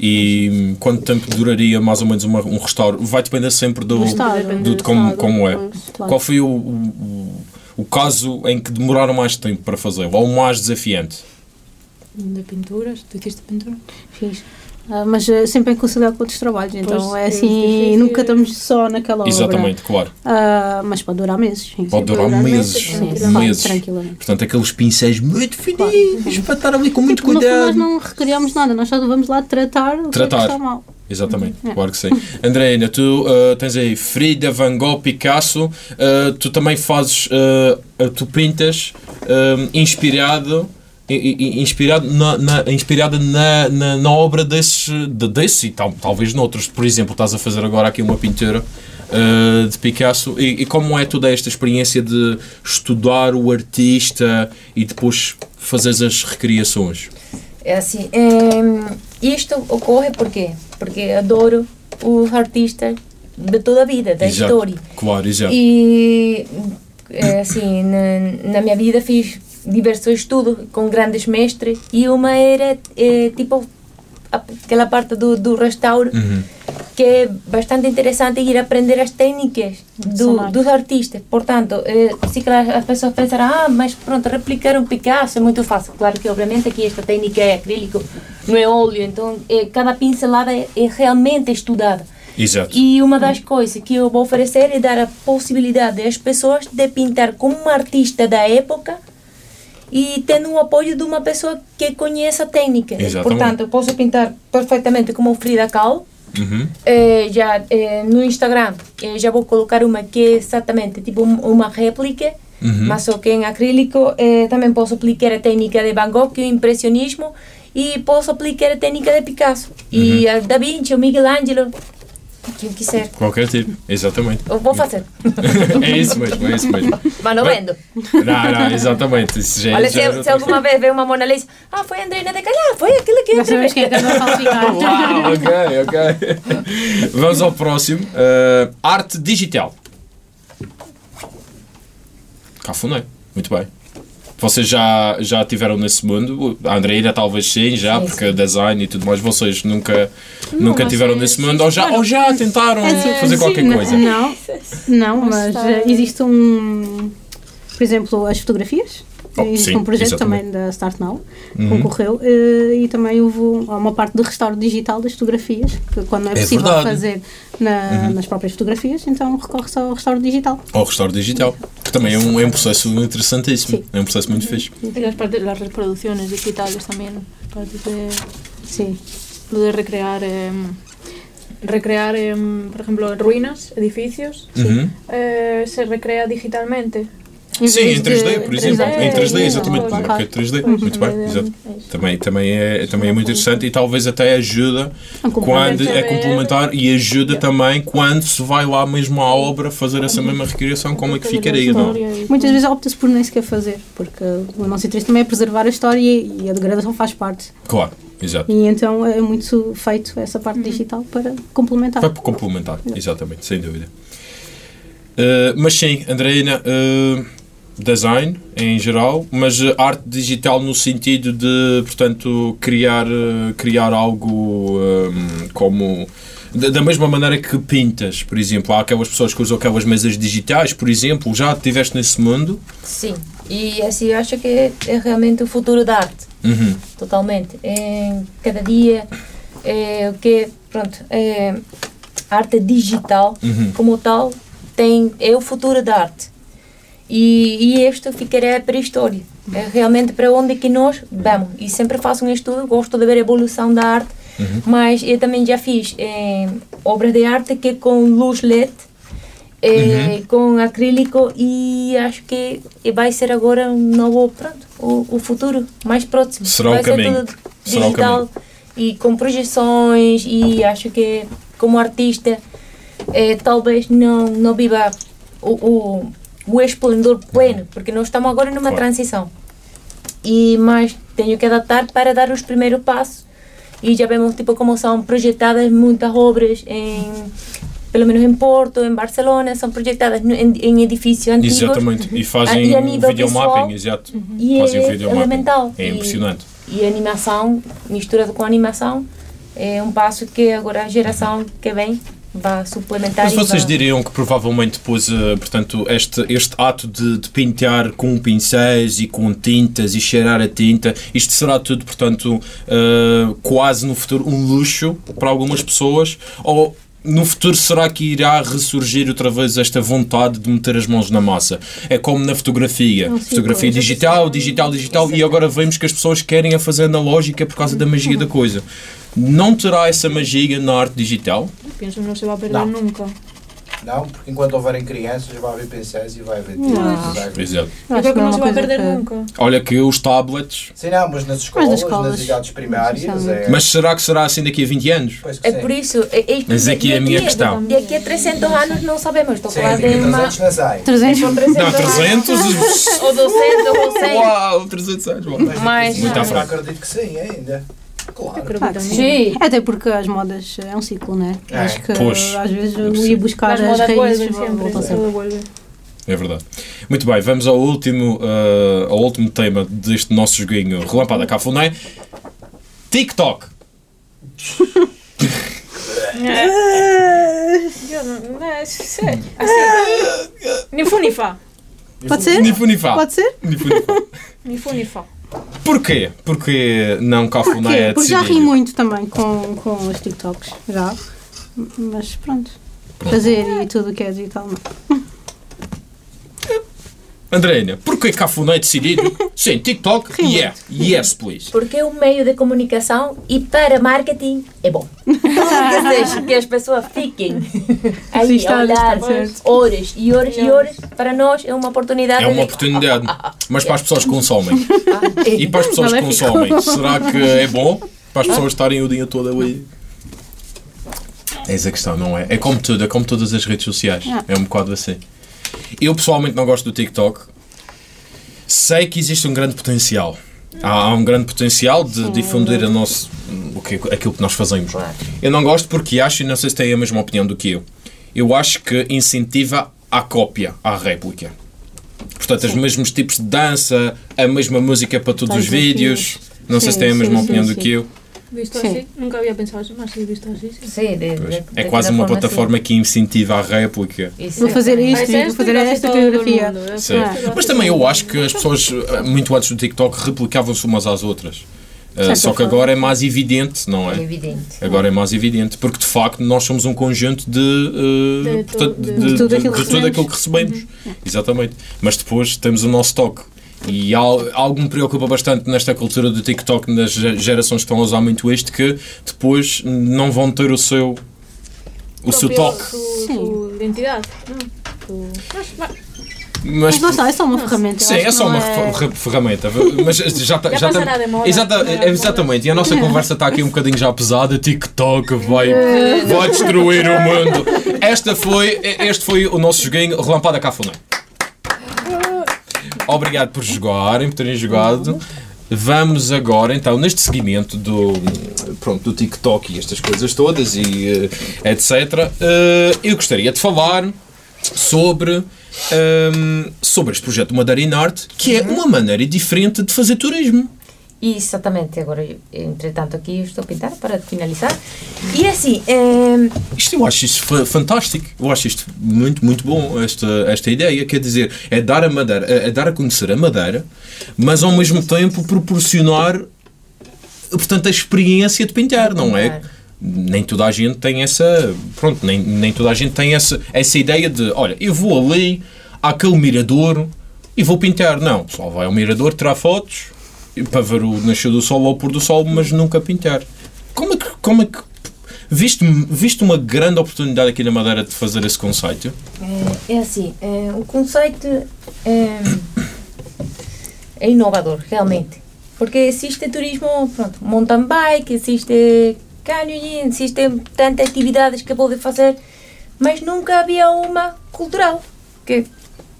E hum, quanto tempo duraria mais ou menos uma- um restauro? Vai depender sempre do, Do de como, como é. Qual foi o, o, o- caso em que demoraram mais tempo para fazer? Ou o mais desafiante? De pinturas, ¿tú hiciste pintura? Fiz. Ah, mas eh, sempre em conciliar com outros trabalhos, então Pois, é é assim, difícil. nunca estamos só naquela obra. Exatamente, claro. Ah, mas pode durar meses. Sim. Pode durar durar meses. meses, Sim, tranquilamente. meses. tranquilamente. Portanto, aqueles pincéis muito fininhos para estar ali com muito Tipo, fundo, nós cuidado. não recriamos nada, nós só vamos lá tratar o que é que Tratar. está mal. Exatamente, É. claro que sim. Andreina, tu uh, tens aí Frida, Van Gogh, Picasso, uh, tu também fazes, uh, uh, tu pintas inspirado, inspirado, na, na- inspirada na, na, na obra desses, de, desse e tal, talvez noutros. Por exemplo, estás a fazer agora aqui uma pintura uh, de Picasso e, e como é toda esta experiência de estudar o artista e depois fazeres as recriações? É assim, em, isto ocorre por quê? Porque adoro os artistas de toda a vida, da Exato. história. Claro, exato. E é assim, na, na minha vida fiz diversos estudos com grandes mestres e uma era eh, tipo aquela parte do, do restauro Uhum. que é bastante interessante ir aprender as técnicas do, dos artistas. Portanto, se claro, as pessoas pensarão, ah, mas pronto, replicar um Picasso é muito fácil. Claro que, obviamente, aqui esta técnica é acrílico, não é óleo, então eh, cada pincelada é, é realmente estudada. Exato. E uma das coisas que eu vou oferecer é dar a possibilidade às pessoas de pintar como um artista da época e tendo o apoio de uma pessoa que conheça a técnica. Exatamente. Portanto, eu posso pintar perfeitamente como Frida Kahlo. Uhum. Eh, já eh, no Instagram eh, já vou colocar uma que é exatamente tipo um- uma réplica, Uhum. mas só que em acrílico. Eh, também posso aplicar a técnica de Van Gogh, é o impressionismo, e posso aplicar a técnica de Picasso. E a Da Vinci, o Michelangelo, quem quiser. Qualquer tipo, exatamente. Eu vou fazer. é isso mesmo, é isso mesmo. Mas não vendo. Não, não, exatamente. Isso já, Olha, já é se, se alguma vez vê uma Mona Lisa, ah, foi a Andreina de Calhar, foi aquilo que quem é. Uau, ok, ok. Vamos ao próximo. Uh, arte digital. Cafuné. Muito bem. Vocês já, já tiveram nesse mundo? A Andreina talvez sim, já, Sim, porque design e tudo mais. Vocês nunca, nunca mas tiveram é- nesse sim, mundo? Ou já, ou já tentaram É fazer sim, qualquer não- coisa? Não, não, Mas eh, existe um, por exemplo, as fotografias. Oh, existe sim, um projeto exatamente. também da Start Now, Uhum. concorreu, eh, e também houve um- há uma parte de restauro digital das fotografias, que quando não é É possível verdade. Uhum. fazer na- nas próprias fotografias, então recorre-se ao restauro digital. Ou restauro digital. Que também é um, é um processo interessantíssimo. Sim. É um processo muito fixe. Partes, las reproducciones digitales también, partes de, Sim. de recrear, em, recrear por ejemplo, ruinas, edificios, Uhum. eh, se recrea digitalmente. Em Sim, em 3D, de- por exemplo. Exato. Em 3D, Sim, exatamente. sim. é que é 3D. Pois, Muito em bem, exato. é. Também, também, é, também é muito interessante e talvez até ajuda quando é complementar e ajuda também quando se vai lá mesmo à obra fazer essa mesma recriação, como é que ficaria, não? Muitas vezes opta-se por nem sequer fazer, porque o nosso interesse também é preservar a história e a degradação faz parte. Claro, exato. E então é muito feito essa parte digital para complementar. Por complementar, exatamente, sem dúvida. Uh, mas sim, Andreina, uh, design em geral, mas uh, arte digital no sentido de, portanto, criar, uh, criar algo um, como Da, mesma maneira que pintas, por exemplo, há aquelas pessoas que usam aquelas mesas digitais, por exemplo, já estiveste nesse mundo? Sim, e assim eu acho que é, é realmente o futuro da arte, Uhum. totalmente. É, cada dia é o que, pronto, é, arte digital Uhum. como tal tem, é o futuro da arte. E, e isto ficará para a história. É realmente para onde que nós vamos. E sempre faço um estudo, gosto de ver a evolução da arte, mas eu também já fiz eh, obras de arte que é com luz LED, eh, com acrílico e acho que vai ser agora um novo, pronto, o, o futuro mais próximo. Será o vai caminho. ser tudo Será o digital e com projeções e acho que como artista eh, talvez não, não viva o, o, o esplendor pleno, porque nós estamos agora numa Claro. transição. E, mas tenho que adaptar para dar os primeiros passos e já vemos tipo como são projetadas muitas obras em pelo menos em Porto, em Barcelona, são projetadas em, em edifícios antigos Exatamente. E Ah, fazem e a nível videomapping, exato. e Fazem é videomapping. elemental. É E- impressionante. e a animação, misturado com animação, é um passo que agora a geração que vem vai suplementar. Mas vocês vai- diriam que provavelmente depois, eh, portanto, este, este ato de, de pintar com pincéis e com tintas e cheirar a tinta, isto será tudo, portanto, eh, quase no futuro um luxo para algumas pessoas? Ou no futuro será que irá ressurgir outra vez esta vontade de meter as mãos na massa? É como na fotografia. ciclo. fotografia digital, digital, digital, e agora vemos que as pessoas querem a fazer analógica por causa da magia da coisa. Não terá essa magia na arte digital? Pienso que no se va a perder No. nunca. Não, porque enquanto houverem crianças vai haver pincéis e vai haver Não. vai haver- Exato. Yo Acho que é no uma se va a coisa perder que- nunca. Olha que os tablets. Sim, não, mas nas escolas, nas escolas, nas idades primárias. especialmente. É, Mas será que será assim daqui a 20 anos? Pois que É sim. por isso. É, é, Mas aqui é a minha questão. Daqui a 300 anos não sabemos. Estou a Sim, falar daqui de a uma. 300 não sai. 300. São 300 Não, 300? anos. Ou 200 ou 100. Uau, 300 anos. Mas, Mas- Muito à eu frente. acredito que sim, ainda. Claro. Claro. Sim. Até porque as modas é um ciclo, né? É. Acho que Pois. às vezes eu ia buscar as modas raízes voltam sempre. É verdade. Muito bem, vamos ao último, eh, ao último tema deste nosso joguinho Relampada Cafuné. TikTok. Yo no, no, es- sí, así. Ni fu ni fa. Pode ser? Ni fu ni fa. Pode ser? Ni fu Porquê? Porque não Cafuné é Porque já ri muito também com, com os TikToks. Já. Mas pronto. Pronto. Fazer e tudo o que é digital não. Andréia, porquê Cafuné é decidido? Sim, TikTok, yeah. Yes, please. Porque é um meio de comunicação e para marketing é bom. Ou seja, que as pessoas fiquem aí a olhar horas e horas e horas. Para nós é uma oportunidade É uma de... oportunidade. Mas para as pessoas que consomem. Ah, E para as pessoas que Maléfico. consomem, será que é bom? Para as pessoas estarem o dia todo ali. Eis a questão, não é? É como tudo, é como todas as redes sociais. Ah. É um bocado assim. Eu pessoalmente não gosto do TikTok. Sei que existe um grande potencial. Há, há um grande potencial de difundir a nosso, o que, aquilo que nós fazemos. Eu não gosto porque acho, e não sei se têm a mesma opinião do que eu, eu acho que incentiva a cópia, a réplica. Portanto, os mesmos tipos de dança, a mesma música para todos os vídeos. vídeos. Não sei se Sim, têm a sim, mesma sim, opinião do sim. que eu. Visto Sí. así, nunca había pensado así, visto así. sí. Sim, de, de, É quase uma forma, plataforma que incentiva a réplica. sim. Isso Vou é fazer isto. Mas vou fazer esta coreografia. mundo. Sim. Esto Mas também eu acho que as pessoas, eh, muito antes do TikTok, replicavam-se umas às outras. Certa só que agora é mais evidente, não É é? evidente. Agora é mais evidente, porque de facto nós somos um conjunto de, eh, De portanto, de, tudo aquilo que recebemos. recebemos. Exatamente. Mas depois temos o nosso toque. E al- algo me preocupa bastante nesta cultura do TikTok, nas ge- gerações que estão a usar muito isto, que depois não vão ter o seu, o seu toque. Su, Sí. su identidad, ¿no? Su- Mas- mas- lá está, é só uma ferramenta. Sim, é só não uma é- fer- ferramenta. Mas já está. Já Já tá-. Exata- Não é exatamente. E a nossa conversa está aqui um bocadinho já pesada. TikTok vai, vai destruir o mundo. Esta foi, este foi o nosso joguinho Relampada Cafuné. Obrigado por jogarem, por terem jogado. Vamos agora, então, neste seguimento do, pronto, do TikTok e estas coisas todas e eh, etc. eh, eu gostaria de falar sobre, ehm, sobre este projeto Madeira Art, que é uma maneira diferente de fazer turismo. Exatamente, agora, entretanto, aqui estou a pintar para finalizar. E assim, eh, Isto eu acho isto fa- fantástico. Eu acho isto muito, muito bom, esta, esta ideia. Quer dizer, é dar a Madeira, é é dar a conhecer a Madeira, mas ao mesmo tempo proporcionar portanto, a experiência de pintar, não é? Nem toda a gente tem essa. Pronto, nem, nem toda a gente tem essa, essa ideia de olha, eu vou ali àquele mirador e vou pintar. Não, só vai ao mirador, tirar fotos para ver o nascer do sol ou o pôr do sol, mas nunca pintar. Como é que. Como é que viste, viste uma grande oportunidade aqui na Madeira de fazer esse conceito? É, é assim, é, o conceito é, é inovador, realmente. Porque existe turismo, pronto, mountain bike, existe canyoning, existem tantas atividades que pode fazer, mas nunca havia uma cultural que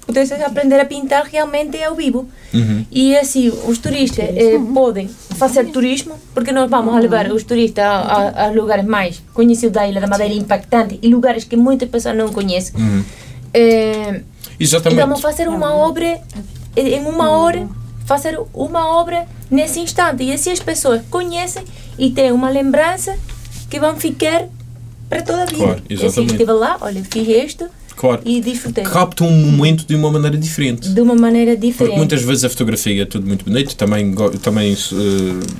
pudesse aprender a pintar realmente ao vivo. E assim, os turistas eh, podem fazer turismo, porque nós vamos a levar os turistas a, a, a lugares mais conhecidos da Ilha da Madeira, impactantes, e lugares que muitas pessoas não conhecem. Eh, e Exatamente. vamos fazer uma obra eh, em uma hora, fazer uma obra nesse instante. E assim as pessoas conhecem e têm uma lembrança que vão ficar para toda a vida. Claro, E exatamente. Assim, estive lá, olha, fiz isto Claro. e. Capta um momento de uma maneira diferente. De uma maneira Porque diferente. muitas vezes a fotografia é tudo muito bonito, também, também eh,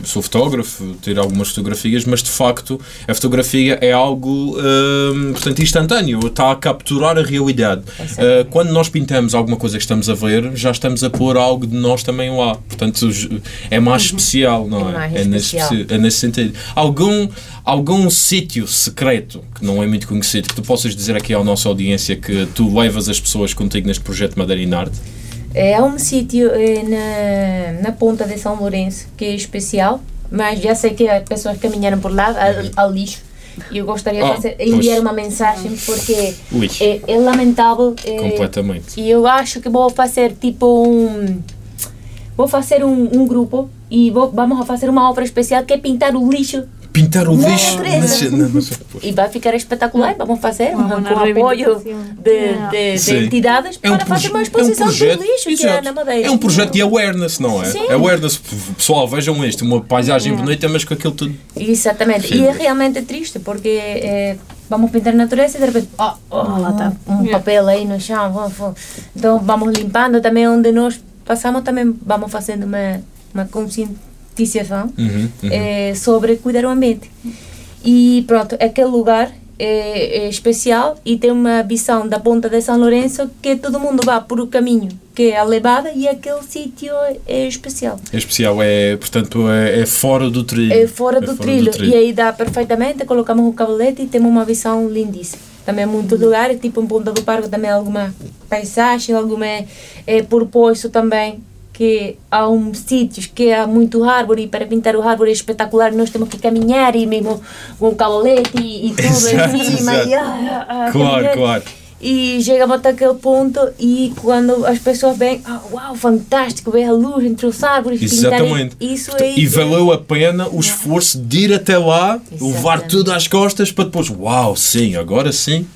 sou fotógrafo, tiro algumas fotografias, mas de facto a fotografia é algo eh, portanto, instantâneo, está a capturar a realidade. Eh, quando nós pintamos alguma coisa que estamos a ver, já estamos a pôr algo de nós também lá. Portanto, é mais especial, não É é? nesse, especial. é nesse sentido. Algum, algum sítio secreto que não é muito conhecido que tu possas dizer aqui à nossa audiência que tu levas as pessoas contigo neste projeto Madeira in Art? É um sítio eh, na, na ponta de São Lourenço que é especial, mas já sei que as pessoas caminharam por lá ao, ao lixo. E eu gostaria Ah, de fazer, enviar uma mensagem porque é, é lamentável. eh, Completamente. E eu acho que vou fazer tipo um. Vou fazer um, um grupo e vou, vamos a fazer uma obra especial que é pintar o lixo Pintar o Não, lixo. natureza. Sei, pois. e vai ficar espetacular. Vamos fazer boa apoio de, de, de entidades É um para fazer uma é um exposição projeto- do lixo que é exato. na Madeira. É um projeto de awareness, não é? Sim. Awareness. Pessoal, vejam isto. Uma paisagem bonita, mas com aquilo tudo. Exatamente. Sim. E é realmente triste porque eh, vamos pintar a natureza e de repente oh, oh, lá tá. um, um papel aí no chão. Então vamos limpando também onde nós passamos, também vamos fazendo uma, uma conscientização Uhum, uhum. eh, sobre cuidar o ambiente. E pronto, aquele lugar é, é especial e tem uma visão da ponta de São Lourenço que todo mundo vai por o caminho que é a levada e aquele sítio é especial. É especial, é, portanto, é, é fora do trilho. É fora, do, trilho. E aí dá perfeitamente, colocamos o cabelete e temos uma visão lindíssima. Também muitos lugares, tipo em Ponta do Parque também alguma paisagem, alguma é, propósito também que há um sítios que há muito árvore e para pintar o árvore é espetacular nós temos que caminhar e mesmo com o cabelete e, e tudo Exato, em cima exato. e, ah, ah, Claro, claro. E chegamos até aquele ponto e quando as pessoas veem, ah, uau, fantástico, ver a luz entre os árvores, pintarem Exatamente. isso é E valeu a pena o esforço de ir até lá, levar Exatamente. tudo às costas para depois, uau, sim, agora sim.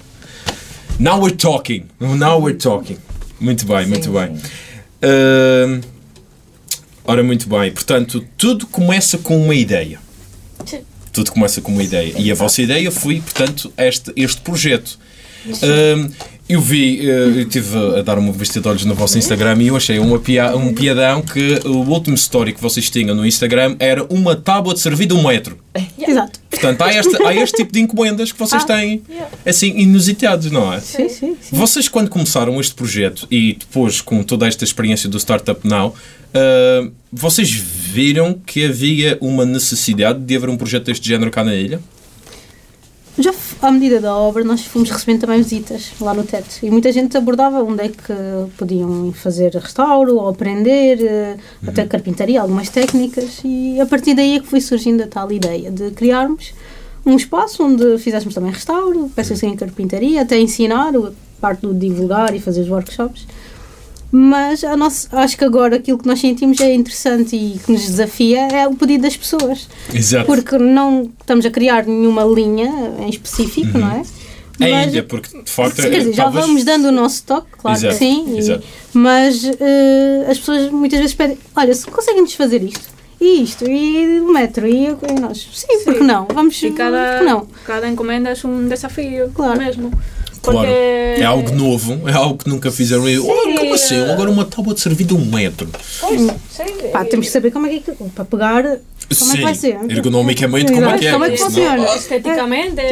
Now we're talking. Now we're talking. Muito bem, muito Sim, bem. sim. Ahm, ora, muito bem. Portanto, tudo começa com uma ideia. Tudo começa com uma ideia. E a vossa ideia foi, portanto, este, este projeto. Ahm, eu vi, eh, eu estive a dar uma vista de olhos no vosso Instagram e eu achei uma pia, um piadão que o último story que vocês tinham no Instagram era uma tábua de servir de um metro. Exato. Portanto, há este, há este tipo de encomendas que vocês têm, assim, inusitados, não é? Sim, sim, sim. Vocês, quando começaram este projeto e depois com toda esta experiência do Startup Now, ah, vocês viram que havia uma necessidade de haver um projeto deste género cá na ilha? Já à medida da obra, nós fomos recebendo também visitas lá no teto. E muita gente abordava onde é que podiam fazer restauro ou aprender, eh, até carpintaria, algumas técnicas. E a partir daí é que foi surgindo a tal ideia de criarmos um espaço onde fizéssemos também restauro, peças em carpintaria, até ensinar a parte do divulgar e fazer os workshops. Mas a nossa, acho que agora aquilo que nós sentimos é interessante e que nos desafia é o pedido das pessoas. Exato. Porque não estamos a criar nenhuma linha em específico, não é? A Mas- ilha, porque de facto Sim, quer dizer, já talvez- vamos dando o nosso toque, claro Exato, que sim, e- mas eh, as pessoas muitas vezes pedem: olha, se conseguem-nos fazer isto, e isto, e o metro, e, e nós, sim, porque não? Vamos, E cada, porque não? cada encomenda é um desafio Claro. mesmo. Claro. Porque É algo novo, é algo que nunca fizeram. E, oh, como assim? Agora uma tábua de servir de um metro. Pois, sim, Pá, temos que saber como é que, para pegar, como é Sim, que vai ser. ergonomicamente, como é que é? Como é que funciona? senão- estéticamente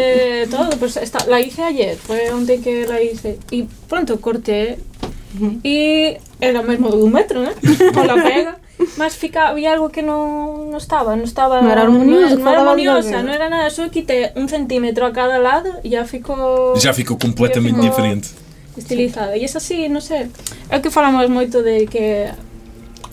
todo pues esta- la hice ayer fue un día que la hice y pronto corté y era mesmo de un metro ¿eh? con la pega mas fica, había algo que no, no estaba no estaba No era armonioso, no, no era faltaba algo armoniosa de- no era nada solo quité un centímetro a cada lado y ya ficou Já ficou completamente Já ficou- diferente. estilizada e es así, non sei é o que falamos moito de que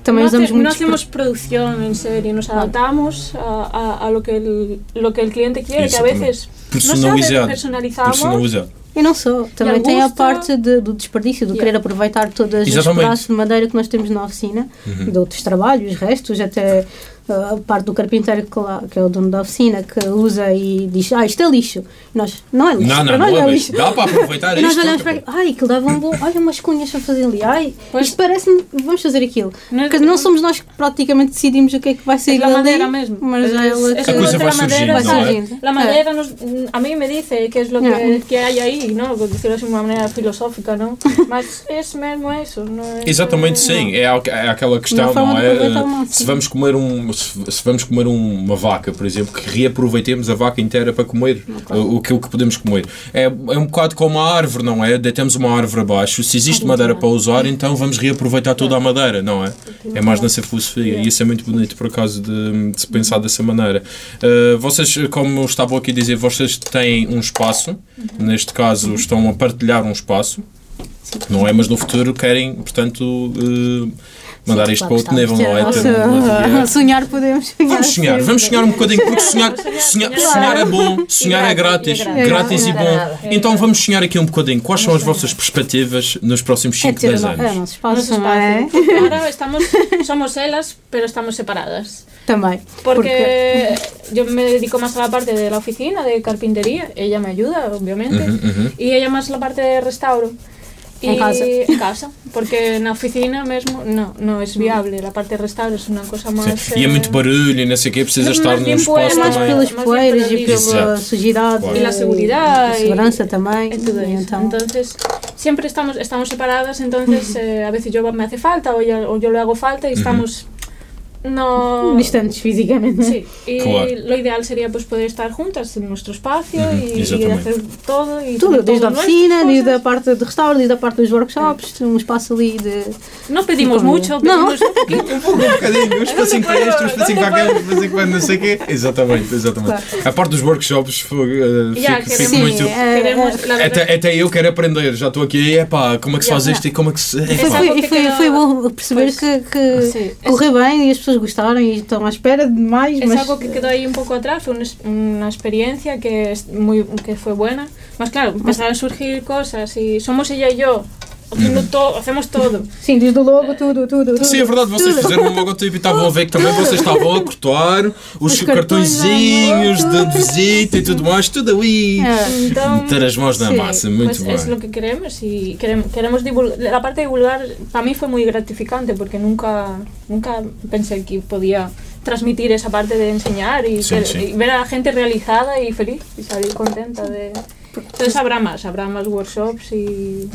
Também no, usamos hace- no hacemos producción en serie, nos adaptamos a, a, a lo, que el, lo que el cliente quiere, que a veces Personalizado. no sabe, personalizamos. Personalizado. E não só, também tem a parte de- do desperdício, do Yeah. querer aproveitar todas as Exatamente. pedaços de madeira que nós temos na oficina, Uhum. de outros trabalhos, restos, até a parte do carpinteiro que, lá, que é o dono da oficina, que usa e diz, ah, isto é lixo. E nós, não é lixo, Não, não, para não nós é é lixo. Dá para aproveitar E nós olhamos para aquilo, ai, aquilo dava um bom, olha umas cunhas a fazer ali, ai, Pois. isto parece-me, vamos fazer aquilo. Es- Porque não somos nós que praticamente decidimos o que é que vai sair es la dali, madera mismo. mas é ela que- A coisa vai surgindo, vai não é? surgindo. La madera nos, a mí me dice que es lo que, que hay ahí, ¿no? Por decirlo así de una manera filosófica, ¿no? Mas es mesmo eso, ¿no? Es, Exatamente, sim. É, aqu- é aquela questão, Uma não de é? Se vamos comer, um, se vamos comer um- uma vaca, por exemplo, que reaproveitemos a vaca inteira para comer o, que podemos comer. É, é um bocado como a árvore, não é? Deitamos uma árvore abaixo. Se existe madeira para usar, então vamos reaproveitar toda a madeira, não é? É mais nessa filosofia. E isso é muito bonito, por acaso, de, de se pensar dessa maneira. Eh, vocês, como estavam aqui a dizer, vocês têm um espaço. Neste caso, estão a partilhar um espaço. Não é? Mas no futuro querem, portanto, eh, mandar Sim, isto claro, para outro nível, não é? a- ateliê. sonhar podemos sonhar. Vamos sonhar, vamos sonhar um bocadinho, porque sonhar, sonhar, sonhar é bom, sonhar é grátis, é grátis. e É bom. grátis. Então vamos sonhar aqui um bocadinho. Quais são as vossas perspectivas nos próximos É 5, ter 10 o no- é o anos? nosso espaço, Nosso não é? Porque Ahora estamos, somos elas, pero estamos separadas. Também. Porque yo me dedico más a la parte de la oficina, de carpintería. Ella me ayuda, obviamente. Uhum, uhum. Y ella más la parte de restauro. En Y- casa. En casa. Porque en la oficina mesmo no, no es viable. La parte de restauro es una cosa más... Sim. E é muito eh, barulho e não sei o quê, precisa estar mais num espaço é É mais também. pelas poeiras é e pela Exato. sujidade. Claro. E la seguridad, A e- segurança também. y todo e eso. então, Entonces, siempre estamos, estamos separadas, entonces eh, a veces yo me hace falta o yo, o yo le hago falta y estamos... No... distantes fisicamente. não é? Sí, y Claro. lo ideal sería pues poder estar juntas en nuestro espacio Ujú, y, y exactamente. hacer todo y Tudo, desde a oficina, desde a parte de restauro, desde a parte dos workshops, um espaço ali de. No pedimos Como- mucho, No. pedimos un poquito. Um bocadinho, um espacinho para este, um espacinho para aquele, um espacinho para não sei o quê. Exatamente, exatamente. A parte dos workshops, foi, Já, fico, queremos- fico Sim, muito. é- Queremos, é- Até, até eu quero aprender, já estou aqui, é pá, como é que se faz já. isto e como é que se. Exato. foi, foi, bom perceber Pois. que, que correu bem e as pessoas e estão à espera de mais. Es algo que quedó ahí un poco atrás, fue una, una experiencia que, es muy, que fue buena. Más claro, empezaron a surgir cosas y somos ella y yo, hacemos todo. Sim, desde o logo, tudo, tudo. tudo Sim, é verdade, vocês tudo. fizeram um logotipo e estavam a ver que também vocês estavam a cortar os, Os cartõezinhos de, visita e tudo mais, tudo ali. É. Entonces, Meter as mãos na sí, massa, muito es bem. lo que queremos y queremos, queremos divulgar. La parte de divulgar para mí fue muy gratificante porque nunca, nunca pensé que podía transmitir esa parte de enseñar y, Sí, sí. y ver a la gente realizada y feliz y salir contenta de... Entonces habrá más, habrá más workshops y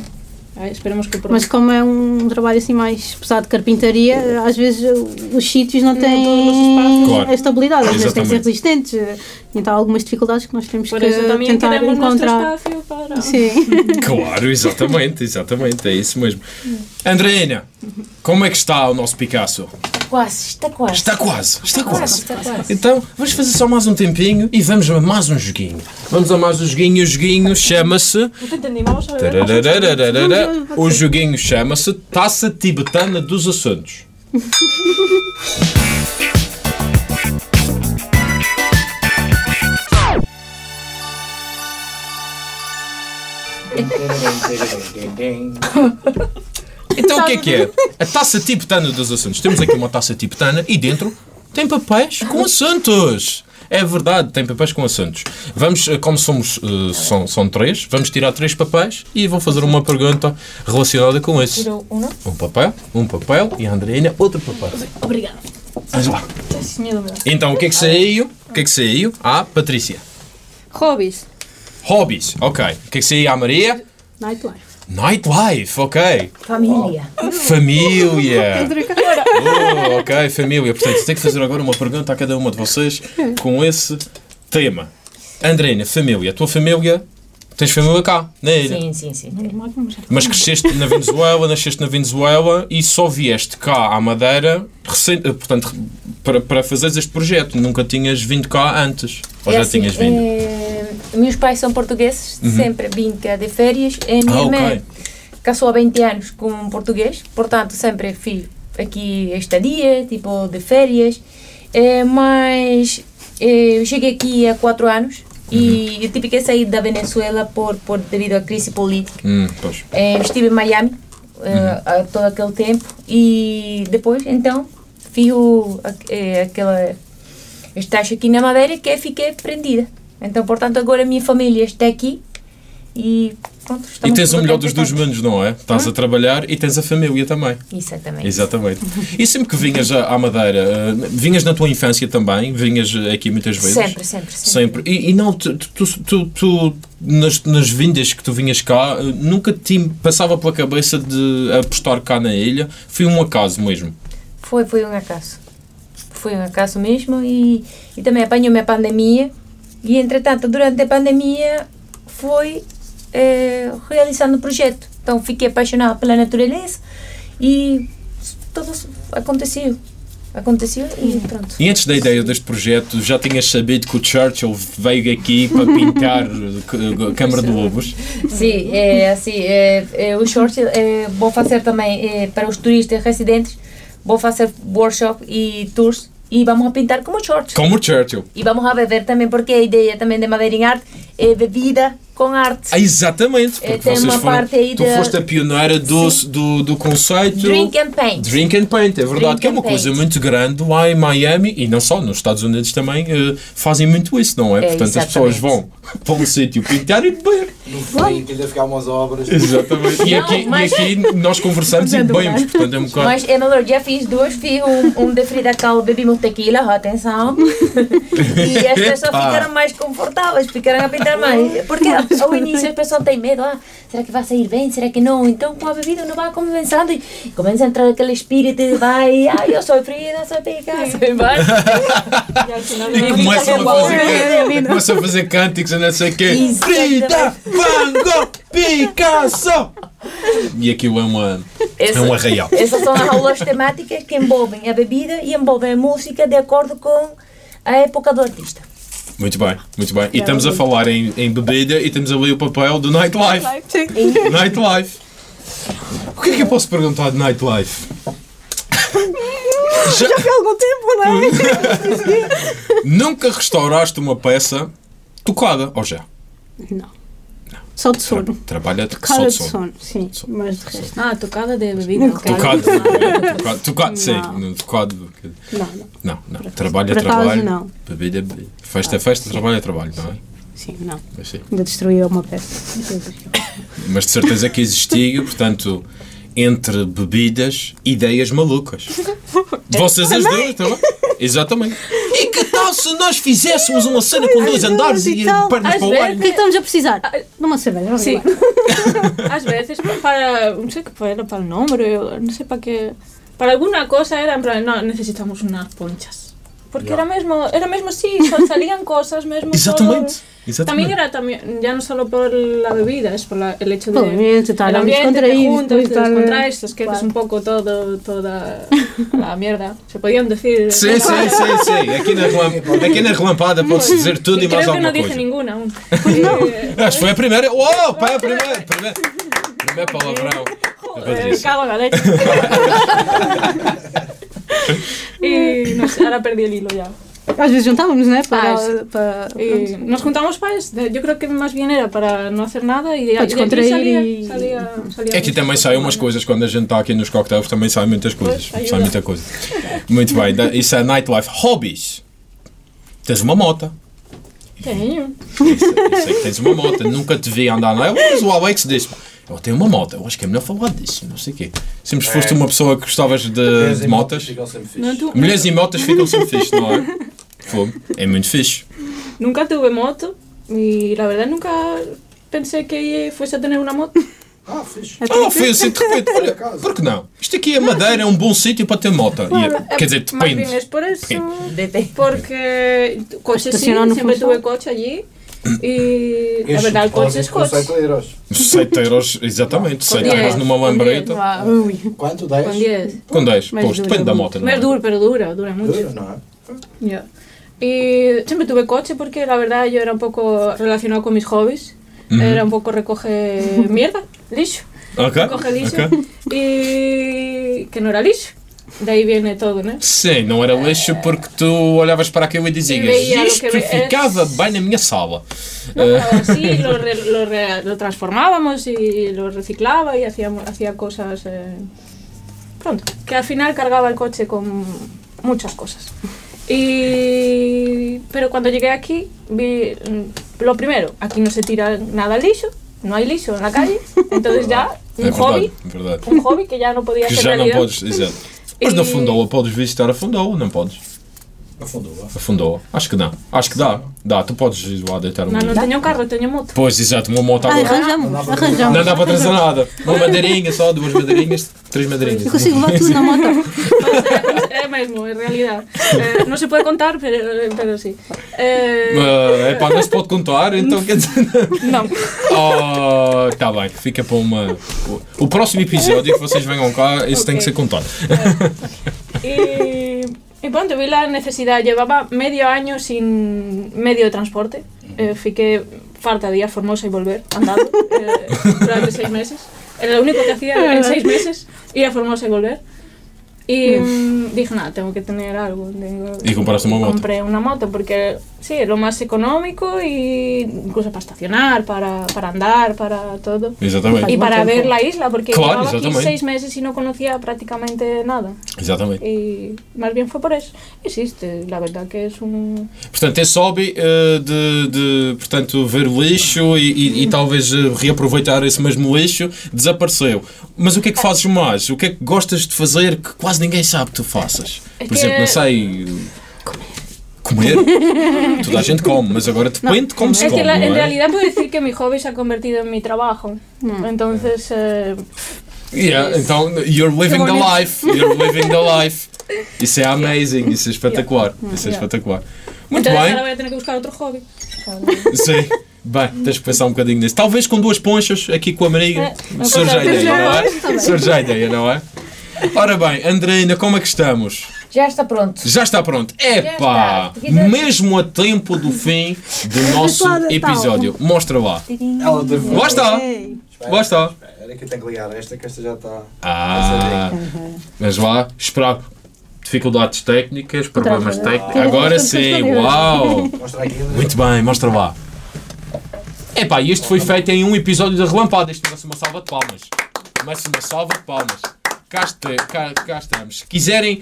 a ver, esperemos que pronto. Mas como é um trabalho assim mais pesado de carpintaria, às vezes os sítios não têm. Claro. a estabilidade, às vezes têm que ser resistentes. Então há algumas dificuldades que nós temos Por que también tentar encontrar. para... Sim. Claro, exatamente, exatamente, é isso mesmo. Andreina, como é que está o nosso Picasso? Quase, está quase. Está quase, está quase. está quase. Então, vamos fazer só mais um tempinho e vamos a mais um joguinho. Vamos a mais um joguinho, o joguinho chama-se. O joguinho chama-se Taça Tibetana dos Assuntos. Então o que é que é? A taça tibetana dos assuntos. Temos aqui uma taça tibetana e dentro tem papéis com assuntos. É verdade, tem papéis com assuntos. Vamos, eh, como somos, eh, são, são três, vamos tirar três papéis e vou fazer uma pergunta relacionada com esse. Tiro uno. Um papel, um papel e a Andreina outro papel. Obrigada. Vamos lá. Então, o que é que saiu? O que é que saiu? Ah, Patrícia. Hobbies. Hobbies, ok. O que é que saiu à Maria? Nightlife. Nightlife, ok. Família. Família. Oh, ok, família. Portanto, tenho que fazer agora uma pergunta a cada uma de vocês com esse tema. Andreina, família. A tua família, tens família cá, na ilha. Sim, sim, sim. Mas cresceste na Venezuela, nasceste na Venezuela e só vieste cá à Madeira recente, eh, portanto, para, para fazeres este projeto. Nunca tinhas vindo cá antes. Ou É já assim, tinhas vindo? eh, meus pais são portugueses, sempre vim cá de férias. A minha Ah, irmã casou há 20 anos com um português, portanto sempre fiz aqui estadia, tipo de férias. Eh, mas eh, eu cheguei aqui há 4 anos e eu tive que sair da Venezuela por, por devido à crise política. Hum. Eh, estive em Miami eh, há todo aquele tempo e depois então fiz o, eh, aquela estágio aqui na Madeira que fiquei prendida. Então, portanto, agora a minha família está aqui e pronto, E tens o melhor dos dois mundos, não é? Estás a trabalhar e tens a família também. Exatamente. Exatamente. E sempre que vinhas à Madeira, eh, vinhas na tua infância também? Vinhas aqui muitas vezes? Sempre, sempre, sempre. Sempre. E, e não, tu, tu, tu- tu- nas, nas vindas que tu vinhas cá, eh, nunca te passava pela cabeça de apostar cá na ilha? Foi um acaso mesmo. Foi, foi um acaso. Foi um acaso mesmo e, e também apanhou-me a pandemia e, entretanto, durante a pandemia foi eh, realizando o projeto. Então, fiquei apaixonada pela natureza e tudo aconteceu. Aconteceu e pronto. E antes da ideia deste projeto, já tinhas sabido que o Churchill veio aqui para pintar a Câmara de Lobos? Sim, é assim, é, é, o short é, vou fazer também é, para os turistas residentes, vou fazer workshop e tours e vamos a pintar como shorts. Como o Churchill. E vamos a beber também, porque a ideia também de Madeira em Arte é bebida com arte. Ah, exatamente. Porque tem vocês uma foram, parte aí tu da- foste a pioneira do, do, do conceito. Drink and paint. Drink and Paint, é verdade, Drink que é uma coisa paint. muito grande lá em Miami e não só, nos Estados Unidos também eh, fazem muito isso, não é? É, Portanto, as pessoas exatamente. vão para um sítio pintar e beber. No fim, que ainda ficar umas obras. Exatamente. E Não, aqui, mas- e aqui nós conversamos e bebemos, portanto é um bocado. Mas é melhor, já fiz duas, fiz um, um de Frida Kahlo, bebimos tequila, atenção. e as pessoas Epa. ficaram mais confortáveis, ficaram a pintar mais. Porque ao início as pessoas têm medo, ah, será que vai sair bem, será que não? Então com a bebida não vai começando e começa a entrar aquele espírito de vai, ah, eu sou Frida, sou Picasso, e vai. E no- começam a fazer, começam a fazer cânticos e não sei o quê. Frida, Van Gogh, Picasso! E aquilo é uma. É um arraial. Essas são as aulas temáticas que envolvem a bebida e envolvem a música de acordo com a época do artista. Muito bem, muito bem. E estamos a falar em, em bebida e temos ali o papel do nightlife. Nightlife. O que é que eu posso perguntar de nightlife? Já, Há algum tempo, não é? nunca restauraste uma peça tocada, ou já? Não. Só de Tra- sono. trabalha só Cara de de sono. sono, sim. Mas de resto. Ah, tocada de bebida. ok. Tocado, tocado, tocado, sim, Não. tocado. Não, não. Não, não. Trabalho é trabalho. não. Bebida é bebida. Festa é festa, trabalho é trabalho, não é? Sim, não. Mas, sim. Ainda destruiu uma peça. Mas de certeza que existiu, portanto, entre bebidas, ideias malucas. De vocês as duas, também? Exatamente. E que tal se nós fizéssemos uma cena com dois andares e então, pernas às para o vezes- ar? O que é que estamos a precisar? De uma cerveja. embora. Às veces para, no sé qué era para o no sé para qué, para alguna cosa era en plan, no, necesitamos unas ponchas. Porque era mesmo, era mesmo así, sal- salían cosas mesmo Exatamente. todo- Exatamente. También era también, ya no solo por la bebida, es por la- el hecho de Por el ambiente, tal, el ambiente, te descontraído, juntas, te tal, descontraes, es que claro. es un poco todo, toda la mierda. Se podían decir. Sim, sim, sim, sim. Aqui na, relam- aqui na relampada pode-se dizer tudo e mais Creo que no alguma dije coisa. ninguna aún. Eh, Acho que foi a primeira. Uou, pá, a primeira. Primeiro, primeiro palavrão. da Eh, Patrícia. cago en la leche. y no sé, ahora perdí el hilo ya. Às vezes juntávamos, né? Para, Ah, para, Y nos juntamos para eso. Yo creo que más bien era para no hacer nada Para de aquí descontrair salía, y- salía, salía Aqui também cosas saem umas coisas, quando a gente está aqui nos cocktails, também saem muitas coisas. Pois, sai muita coisa. Muito bem, isso é nightlife. Hobbies. Tens uma moto. Tenho. Eu sei que tens uma moto. Nunca te vi andar nela, mas o Alex disse Ou tem uma moto. Eu acho que é melhor falar disso, não sei o quê. Sempre É. foste uma pessoa que gostavas de, Mulheres de motas. sempre Mulheres e motas ficam sempre fixe, não é? Fogo. É muito fixe. Nunca tuve moto y la verdad nunca pensé que fuese a tener una moto. Ah, fixe. Ah, foi assim de repente. Olha, por que não? Isto aqui é Madeira, é um bom sítio para ter moto. E é- quer dizer, bien depende. es por eso. DT. Porque coche siempre funciona. tuve coche allí. Y la Enche verdad, el de coche es depósito com coche. 7 euros. 7 euros, exatamente. 7 10, euros numa com lambreta. Quanto? 10? Con 10. Com 10. Mas Pois, dura depende da muito. moto. não é? es duro, pero dura, dura mucho. Duro, não é? Ya. Y siempre tuve coche porque la verdad yo era un poco relacionado con mis hobbies. Ujú. Era un poco recoge mierda, lixo. Ok. Recoge lixo. ok. Y que no era lixo. De ahí viene todo, ¿no? Sim, não era lixo porque tu olhavas para aquilo e dizias o isto que ficava bem na minha sala. No, Eh, así lo, re- lo, re- lo transformábamos y lo reciclaba y hacíamos, hacía cosas. eh, pronto, que al final cargaba el coche con muchas cosas. Y, pero cuando llegué aquí, vi. mm, Lo primero, aquí no se tira nada al lixo, no hay lixo en la calle, entonces ya é un verdade, hobby, é verdade. un hobby que ya no podía Que já não realidad. podes, exato. Mas na E- Fundoa podes visitar a Fundoa, não podes? Afundou. A Fundoa. Acho que não. Acho que dá. Dá, tu podes ir lá deitar um. No, no tenía carro, tenía moto. Pois, exato, uma moto agora. arranjamos, Não dá para arranjamos. Não dá para trazer nada. Uma madeirinha só, duas madeirinhas, três madeirinhas. Eu consigo levar tudo na moto. es mesmo, en realidad. Eh, no se puede contar, pero, pero sí. Eh, É pá, não se pode contar, então quer dizer. no. Oh, tá bem, fica para uma. O, próximo episódio que vocês venham cá, isso tem que ser contado. Y, y pronto, vi la necesidad. Llevaba medio año sin medio de transporte. Eh, fiqué farta de ir a Formosa y volver andando eh, durante seis meses. Era lo único que hacía en seis meses, ir a Formosa y volver. Y mm, dije, nada, tengo que tener algo. tengo- Y compraste una moto. Compré una moto porque sí, es lo más económico y incluso para estacionar, para, para andar, para todo. Exatamente. Y para ver la isla, porque Claro, llevaba aquí exactamente. seis meses y no conocía prácticamente nada. Exatamente. Y más bien fue por eso. Existe, la verdad que es un... Portanto, esse hobby eh, de, de, portanto, ver lixo e, e- e talvez eh, reaproveitar esse mesmo lixo desapareceu. Mas o que é que fazes mais? O que é que gostas de fazer que quase ninguém sabe que tu faças? É Por que- exemplo, não sei. Comer. Toda a gente come, mas agora depende de como se Es come. la- não en é? realidad puedo decir que mi hobby se ha convertido en mi trabajo. Entonces, eh, Yeah, então, you're living the life. You're living the life. Isso é amazing, isso é espetacular. Isso é Yeah. espetacular. Muito entonces bem. ahora voy a tener que buscar otro hobby. Sim. Bem, tens que pensar um bocadinho nisso. Talvez com duas ponchas aqui com a Maria É, não surge a ideia, não é? Está bem. Surge a ideia, não é? Ora bem, Andreina, como é que estamos? Já está pronto. Já está pronto. Epá! Mesmo a tempo do fim do nosso episódio. Mostra lá. Ela. Lá está. Lá está. Espera que eu tenho que ligar esta, que esta já está. Ah, mas lá, esperar. Dificuldades técnicas, problemas técnicos. Agora sim, uau! Mostra aqui. Muito bem, mostra lá. Epá, e este foi feito em um episódio da Relampada. Isto merece uma salva de palmas. Merece uma salva de palmas. Cá, cá- cá estamos. Se quiserem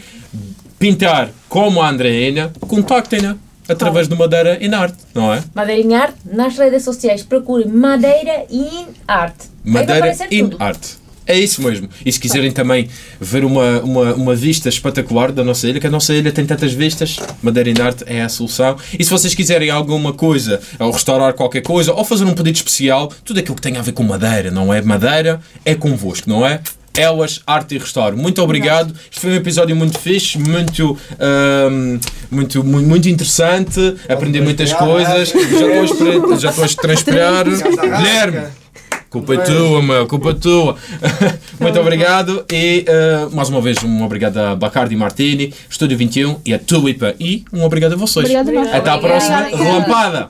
pintar como a Andreina, contactem-na através do Madeira in Art, não é? Madeira em Arte, nas redes sociais, procure Madeira in Arte. Vai Madeira in tudo. Art. É isso mesmo. E se quiserem também ver uma, uma, uma vista espetacular da nossa ilha, que a nossa ilha tem tantas vistas, Madeira in Art é a solução. E se vocês quiserem alguma coisa, ou restaurar qualquer coisa, ou fazer um pedido especial, tudo aquilo que tem a ver com madeira, não é? Madeira é convosco, não é? Elas, Arte e Restauro. Muito obrigado. Este foi um episódio muito fixe, muito, ahm, muito, muito, muito interessante. Aprendi muitas coisas. Já estou a espre- já estou a transpirar. Guilherme, Culpa é tua, meu, culpa é tua. Muito obrigado e uh, mais uma vez um obrigado a Bacardi Martini, Estúdio 21 e a Tulipa e um obrigado a vocês. Nós. Até à próxima Obrigada. relampada.